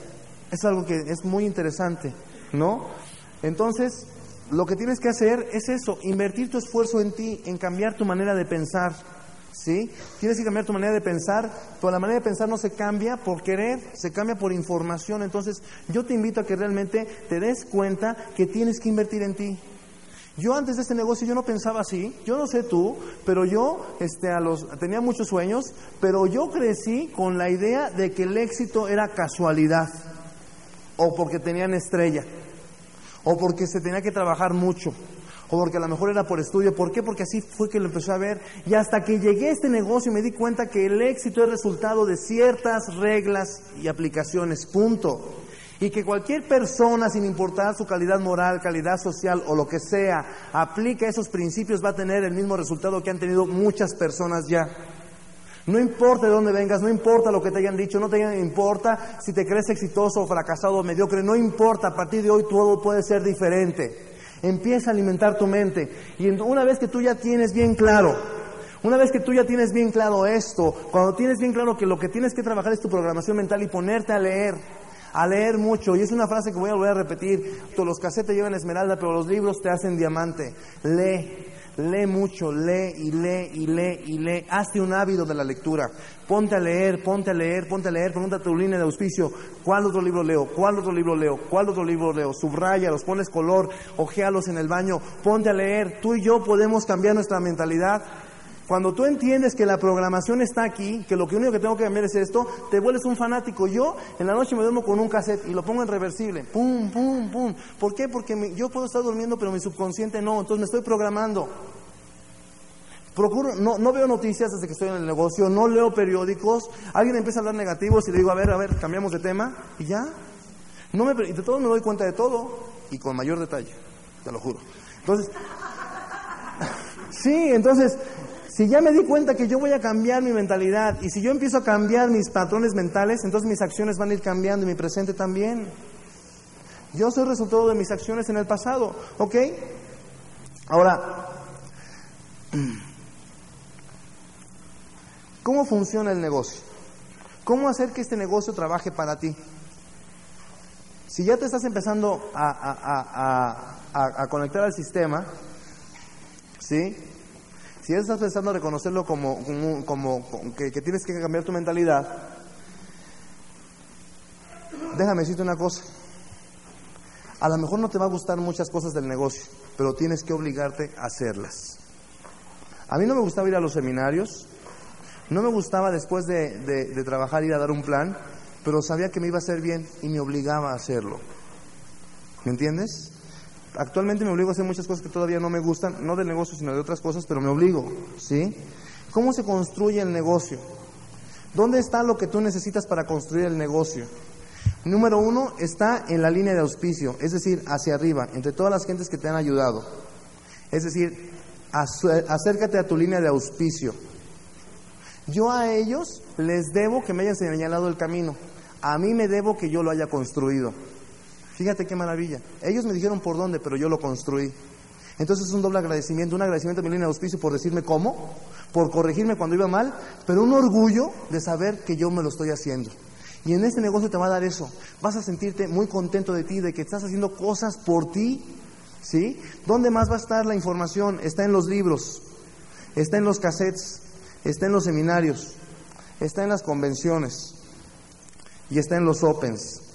Es algo que es muy interesante, ¿no? Entonces, lo que tienes que hacer es eso, invertir tu esfuerzo en ti, en cambiar tu manera de pensar. ¿Sí? Tienes que cambiar tu manera de pensar, pero la manera de pensar no se cambia por querer, se cambia por información. Entonces, yo te invito a que realmente te des cuenta que tienes que invertir en ti. Yo antes de este negocio yo no pensaba así, yo no sé tú, pero yo este, a los, tenía muchos sueños, pero yo crecí con la idea de que el éxito era casualidad, o porque tenían estrella, o porque se tenía que trabajar mucho o porque a lo mejor era por estudio. ¿Por qué? Porque así fue que lo empecé a ver. Y hasta que llegué a este negocio me di cuenta que el éxito es resultado de ciertas reglas y aplicaciones, punto. Y que cualquier persona, sin importar su calidad moral, calidad social o lo que sea, aplica esos principios, va a tener el mismo resultado que han tenido muchas personas ya. No importa de dónde vengas, no importa lo que te hayan dicho, no te importa si te crees exitoso, fracasado o mediocre, no importa, a partir de hoy todo puede ser diferente. Empieza a alimentar tu mente. Y una vez que tú ya tienes bien claro, una vez que tú ya tienes bien claro esto, cuando tienes bien claro que lo que tienes que trabajar es tu programación mental y ponerte a leer, a leer mucho. Y es una frase que voy a volver a repetir. Los casetes llevan esmeralda, pero los libros te hacen diamante. Lee. Lee mucho, lee y lee y lee y lee. Hazte un hábito de la lectura. Ponte a leer, ponte a leer, ponte a leer. Pregúntate tu línea de auspicio. ¿Cuál otro libro leo? ¿Cuál otro libro leo? ¿Cuál otro libro leo? los pones color, ojealos en el baño. Ponte a leer. Tú y yo podemos cambiar nuestra mentalidad. Cuando tú entiendes que la programación está aquí, que lo que único que tengo que cambiar es esto, te vuelves un fanático. Yo en la noche me duermo con un cassette y lo pongo en reversible. Pum, pum, pum. ¿Por qué? Porque yo puedo estar durmiendo, pero mi subconsciente no. Entonces me estoy programando. Procuro, no, no veo noticias desde que estoy en el negocio, no leo periódicos, alguien empieza a hablar negativos y le digo, a ver, a ver, cambiamos de tema y ya. No me, y de todo me doy cuenta de todo y con mayor detalle, te lo juro. Entonces, sí, entonces, si ya me di cuenta que yo voy a cambiar mi mentalidad y si yo empiezo a cambiar mis patrones mentales, entonces mis acciones van a ir cambiando y mi presente también. Yo soy resultado de mis acciones en el pasado, ¿ok? Ahora, ¿Cómo funciona el negocio? ¿Cómo hacer que este negocio trabaje para ti? Si ya te estás empezando a, conectar al sistema, ¿sí? Si estás pensando reconocerlo como, como, que, tienes que cambiar tu mentalidad, déjame decirte una cosa. A lo mejor no te va a gustar muchas cosas del negocio, pero tienes que obligarte a hacerlas. A mí no me gustaba ir a los seminarios, no me gustaba después de, trabajar ir a dar un plan, pero sabía que me iba a hacer bien y me obligaba a hacerlo. ¿Me entiendes? Actualmente me obligo a hacer muchas cosas que todavía no me gustan, no del negocio, sino de otras cosas, pero me obligo, ¿sí? ¿Cómo se construye el negocio? ¿Dónde está lo que tú necesitas para construir el negocio? Número uno, está en la línea de auspicio, es decir, hacia arriba, entre todas las gentes que te han ayudado. Es decir, acércate a tu línea de auspicio. Yo a ellos les debo que me hayan señalado el camino. A mí me debo que yo lo haya construido. Fíjate qué maravilla. Ellos me dijeron por dónde, pero yo lo construí. Entonces es un doble agradecimiento, un agradecimiento a mi línea de auspicio por decirme cómo, por corregirme cuando iba mal, pero un orgullo de saber que yo me lo estoy haciendo. Y en este negocio te va a dar eso. Vas a sentirte muy contento de ti, de que estás haciendo cosas por ti. ¿Sí? ¿Dónde más va a estar la información? Está en los libros, está en los cassettes, está en los seminarios, está en las convenciones y está en los opens.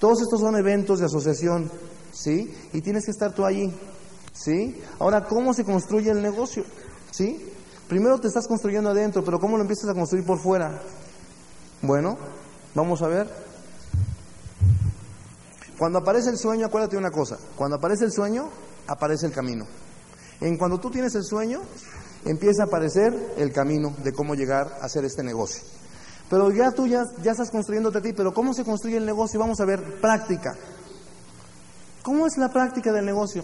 Todos estos son eventos de asociación, ¿sí? Y tienes que estar tú allí, ¿sí? Ahora, ¿cómo se construye el negocio? ¿Sí? Primero te estás construyendo adentro, pero ¿cómo lo empiezas a construir por fuera? Bueno, vamos a ver. Cuando aparece el sueño, acuérdate de una cosa, cuando aparece el sueño, aparece el camino. En cuando tú tienes el sueño, empieza a aparecer el camino de cómo llegar a hacer este negocio. Pero ya tú ya, ya estás construyéndote a ti, pero ¿cómo se construye el negocio? Vamos a ver práctica. ¿Cómo es la práctica del negocio?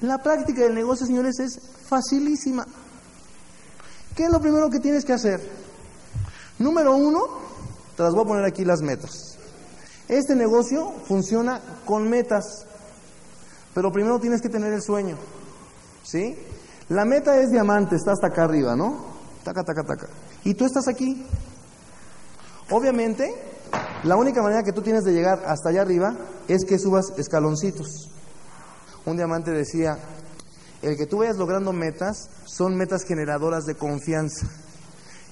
La práctica del negocio, señores, es facilísima. ¿Qué es lo primero que tienes que hacer? Número uno, te las voy a poner aquí las metas. Este negocio funciona con metas, pero primero tienes que tener el sueño. ¿Sí? La meta es diamante, está hasta acá arriba, ¿no? Taca, taca, taca. Y tú estás aquí. Obviamente, la única manera que tú tienes de llegar hasta allá arriba es que subas escaloncitos. Un diamante decía, el que tú vayas logrando metas son metas generadoras de confianza.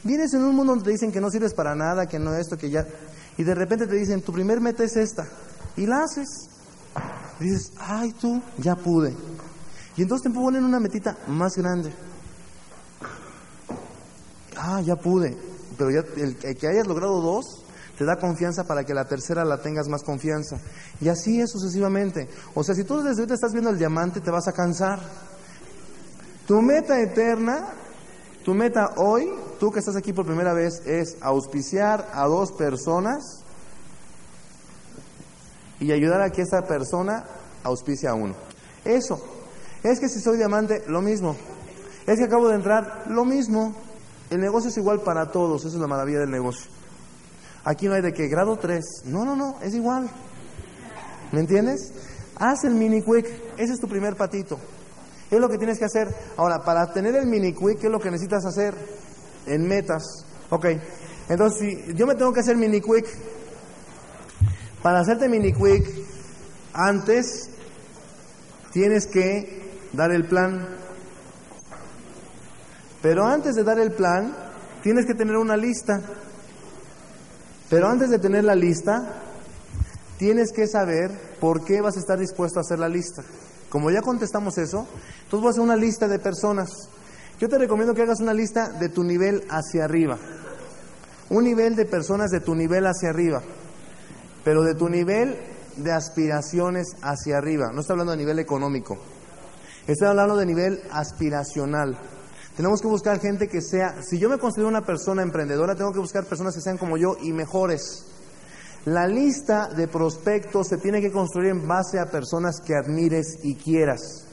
Vienes en un mundo donde te dicen que no sirves para nada, que no esto, que ya... Y de repente te dicen, tu primer meta es esta. Y la haces. dices, ay tú, ya pude. Y entonces te ponen una metita más grande. Ah, ya pude. Pero ya el, que hayas logrado dos te da confianza para que la tercera la tengas más confianza. Y así es sucesivamente. O sea, si tú desde ahorita estás viendo el diamante, te vas a cansar. Tu meta eterna, tu meta hoy, tú que estás aquí por primera vez, es auspiciar a dos personas y ayudar a que esa persona auspicie a uno. Eso. Es que si soy diamante, lo mismo. Es que acabo de entrar, lo mismo. El negocio es igual para todos, esa es la maravilla del negocio. Aquí no hay de que grado 3. No, no, no, es igual. ¿Me entiendes? Haz el mini quick, ese es tu primer patito. Es lo que tienes que hacer. Ahora, para tener el mini quick, ¿qué es lo que necesitas hacer? En metas. Ok. Entonces, si yo me tengo que hacer mini quick, para hacerte mini quick, antes tienes que dar el plan. Pero antes de dar el plan, tienes que tener una lista. Pero antes de tener la lista, tienes que saber por qué vas a estar dispuesto a hacer la lista. Como ya contestamos eso, entonces vas a hacer una lista de personas. Yo te recomiendo que hagas una lista de tu nivel hacia arriba. Un nivel de personas de tu nivel hacia arriba. Pero de tu nivel de aspiraciones hacia arriba. No estoy hablando de nivel económico. Estoy hablando de nivel aspiracional, Tenemos que buscar gente que sea, si yo me considero una persona emprendedora, tengo que buscar personas que sean como yo y mejores. La lista de prospectos se tiene que construir en base a personas que admires y quieras.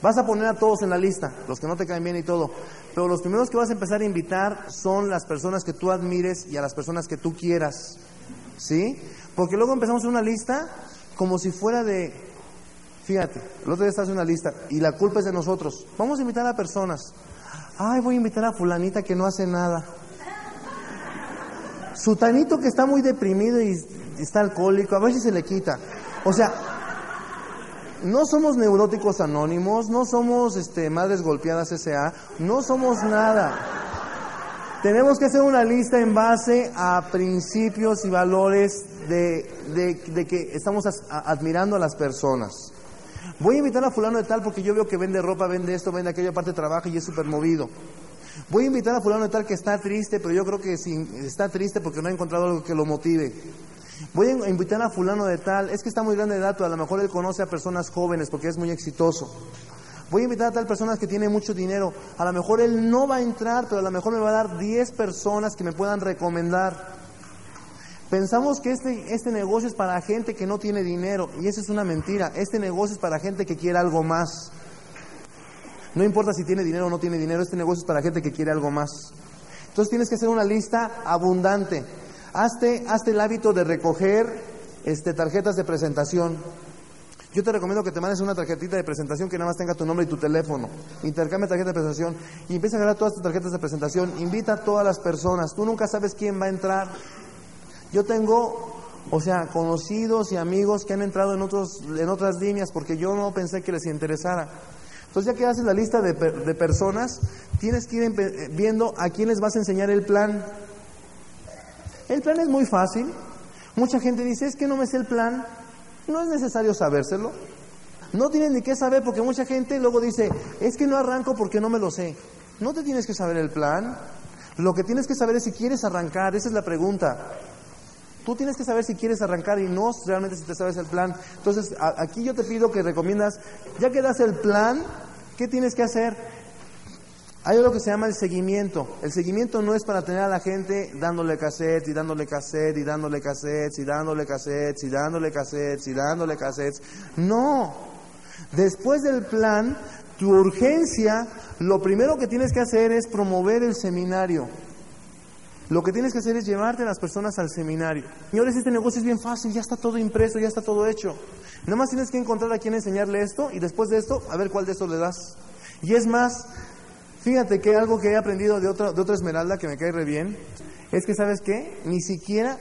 Vas a poner a todos en la lista, los que no te caen bien y todo, pero los primeros que vas a empezar a invitar son las personas que tú admires y a las personas que tú quieras. ¿Sí? Porque luego empezamos una lista como si fuera de, fíjate, el otro día estás en una lista y la culpa es de nosotros. Vamos a invitar a personas. Ay, voy a invitar a fulanita que no hace nada. Sutanito que está muy deprimido y está alcohólico, a ver si se le quita. O sea, no somos neuróticos anónimos, no somos este, madres golpeadas SA, no somos nada. Tenemos que hacer una lista en base a principios y valores de, de, que estamos admirando a las personas. Voy a invitar a fulano de tal porque yo veo que vende ropa, vende esto, vende aquello, aparte trabaja y es súper movido. Voy a invitar a fulano de tal que está triste, pero yo creo que está triste porque no ha encontrado algo que lo motive. Voy a invitar a fulano de tal, es que está muy grande de dato, a lo mejor él conoce a personas jóvenes porque es muy exitoso. Voy a invitar a tal persona que tiene mucho dinero, a lo mejor él no va a entrar, pero a lo mejor me va a dar 10 personas que me puedan recomendar. Pensamos que este, este negocio es para gente que no tiene dinero y eso es una mentira. Este negocio es para gente que quiere algo más. No importa si tiene dinero o no tiene dinero, este negocio es para gente que quiere algo más. Entonces tienes que hacer una lista abundante. Hazte, hazte el hábito de recoger este, tarjetas de presentación. Yo te recomiendo que te mandes una tarjetita de presentación que nada más tenga tu nombre y tu teléfono. Intercambia tarjeta de presentación y empieza a agarrar todas tus tarjetas de presentación. Invita a todas las personas. Tú nunca sabes quién va a entrar. Yo tengo, o sea, conocidos y amigos que han entrado en, otros, en otras líneas porque yo no pensé que les interesara. Entonces ya que haces la lista de, de personas, tienes que ir viendo a quiénes vas a enseñar el plan. El plan es muy fácil. Mucha gente dice, es que no me sé el plan. No es necesario sabérselo. No tienes ni que saber porque mucha gente luego dice, es que no arranco porque no me lo sé. No te tienes que saber el plan. Lo que tienes que saber es si quieres arrancar. Esa es la pregunta. Tú tienes que saber si quieres arrancar y no realmente si te sabes el plan. Entonces, aquí yo te pido que recomiendas, ya que das el plan, ¿qué tienes que hacer? Hay algo que se llama el seguimiento. El seguimiento no es para tener a la gente dándole cassettes y dándole cassettes y dándole cassettes y dándole cassettes y dándole cassettes y dándole cassettes. No. Después del plan, tu urgencia, lo primero que tienes que hacer es promover el seminario. Lo que tienes que hacer es llevarte a las personas al seminario. Señores, este negocio es bien fácil, ya está todo impreso, ya está todo hecho. Nada más tienes que encontrar a quien enseñarle esto y después de esto, a ver cuál de estos le das. Y es más, fíjate que algo que he aprendido de otra, de otra esmeralda que me cae re bien, es que, ¿sabes qué? Ni siquiera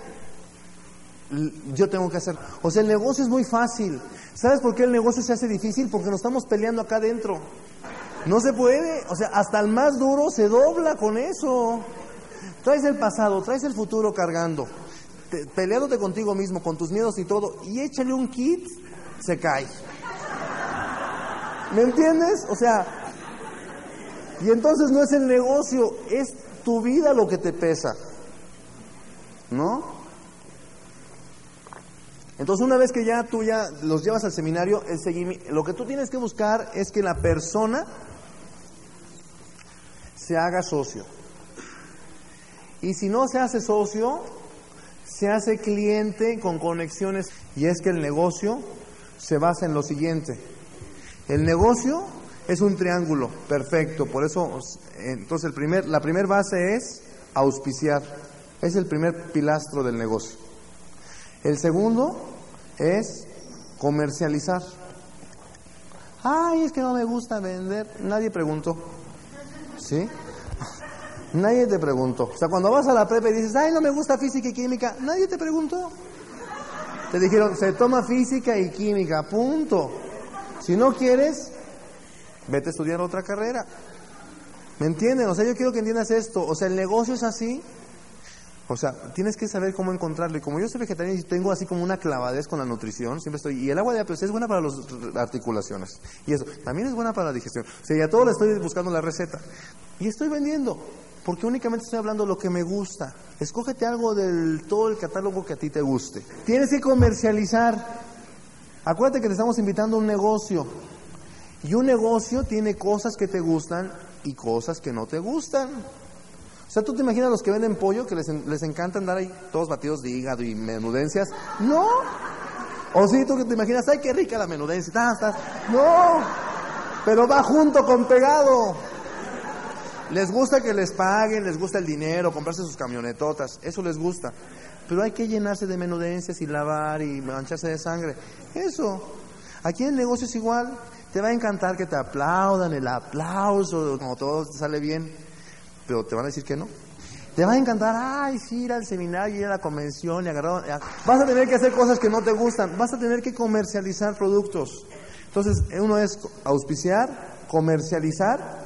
yo tengo que hacer. O sea, el negocio es muy fácil. ¿Sabes por qué el negocio se hace difícil? Porque nos estamos peleando acá adentro. No se puede. O sea, hasta el más duro se dobla con eso. Traes el pasado, traes el futuro cargando, peleándote contigo mismo, con tus miedos y todo, y échale un kit, se cae. ¿Me entiendes? O sea, y entonces no es el negocio, es tu vida lo que te pesa. ¿No? Entonces una vez que ya tú ya los llevas al seminario, lo que tú tienes que buscar es que la persona se haga socio. Y si no se hace socio, se hace cliente con conexiones. Y es que el negocio se basa en lo siguiente. El negocio es un triángulo perfecto, por eso, entonces el primer, la primera base es auspiciar, es el primer pilastro del negocio. El segundo es comercializar. Ay, es que no me gusta vender, nadie preguntó. ¿Sí? Nadie te preguntó. O sea, cuando vas a la prepa y dices, ay, no me gusta física y química, nadie te preguntó. Te dijeron, se toma física y química, punto. Si no quieres, vete a estudiar otra carrera. ¿Me entienden? O sea, yo quiero que entiendas esto. O sea, el negocio es así. O sea, tienes que saber cómo encontrarlo. Y como yo soy vegetariano y tengo así como una clavadez con la nutrición, siempre estoy. Y el agua de apio es buena para las articulaciones. Y eso, también es buena para la digestión. O sea, ya todo le estoy buscando la receta. Y estoy vendiendo porque únicamente estoy hablando lo que me gusta. Escógete algo del todo el catálogo que a ti te guste. Tienes que comercializar. Acuérdate que te estamos invitando a un negocio. Y un negocio tiene cosas que te gustan y cosas que no te gustan. O sea, ¿tú te imaginas los que venden pollo que les, les encanta andar ahí todos batidos de hígado y menudencias? No. O sí, tú te imaginas, ay, qué rica la menudencia. No. Pero va junto con pegado. Les gusta que les paguen, les gusta el dinero, comprarse sus camionetotas, eso les gusta. Pero hay que llenarse de menudencias y lavar y mancharse de sangre. Eso. Aquí el negocio es igual. Te va a encantar que te aplaudan, el aplauso, como todo te sale bien pero te van a decir que no. Te va a encantar, ay, sí, ir al seminario, ir a la convención y agarrar. Vas a tener que hacer cosas que no te gustan, vas a tener que comercializar productos. Entonces, uno es auspiciar, comercializar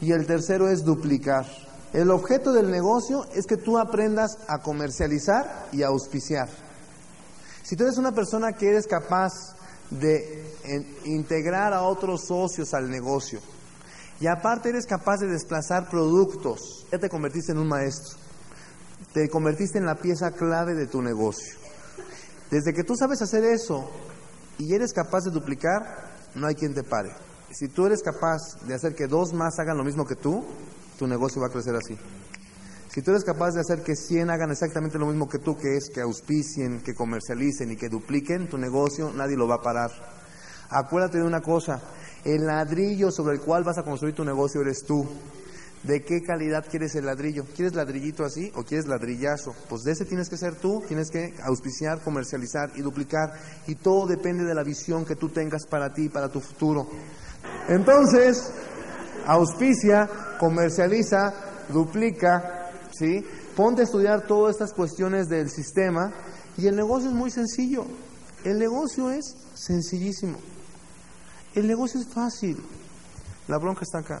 y el tercero es duplicar. El objeto del negocio es que tú aprendas a comercializar y a auspiciar. Si tú eres una persona que eres capaz de integrar a otros socios al negocio, y aparte eres capaz de desplazar productos. Ya te convertiste en un maestro. Te convertiste en la pieza clave de tu negocio. Desde que tú sabes hacer eso y eres capaz de duplicar, no hay quien te pare. Si tú eres capaz de hacer que dos más hagan lo mismo que tú, tu negocio va a crecer así. Si tú eres capaz de hacer que 100 hagan exactamente lo mismo que tú, que es que auspicien, que comercialicen y que dupliquen tu negocio, nadie lo va a parar. Acuérdate de una cosa, el ladrillo sobre el cual vas a construir tu negocio eres tú. ¿De qué calidad quieres el ladrillo? ¿Quieres ladrillito así o quieres ladrillazo? Pues de ese tienes que ser tú, tienes que auspiciar, comercializar y duplicar. Y todo depende de la visión que tú tengas para ti, para tu futuro. Entonces, auspicia, comercializa, duplica, ¿sí? Ponte a estudiar todas estas cuestiones del sistema y el negocio es muy sencillo. El negocio es sencillísimo. El negocio es fácil. La bronca está acá.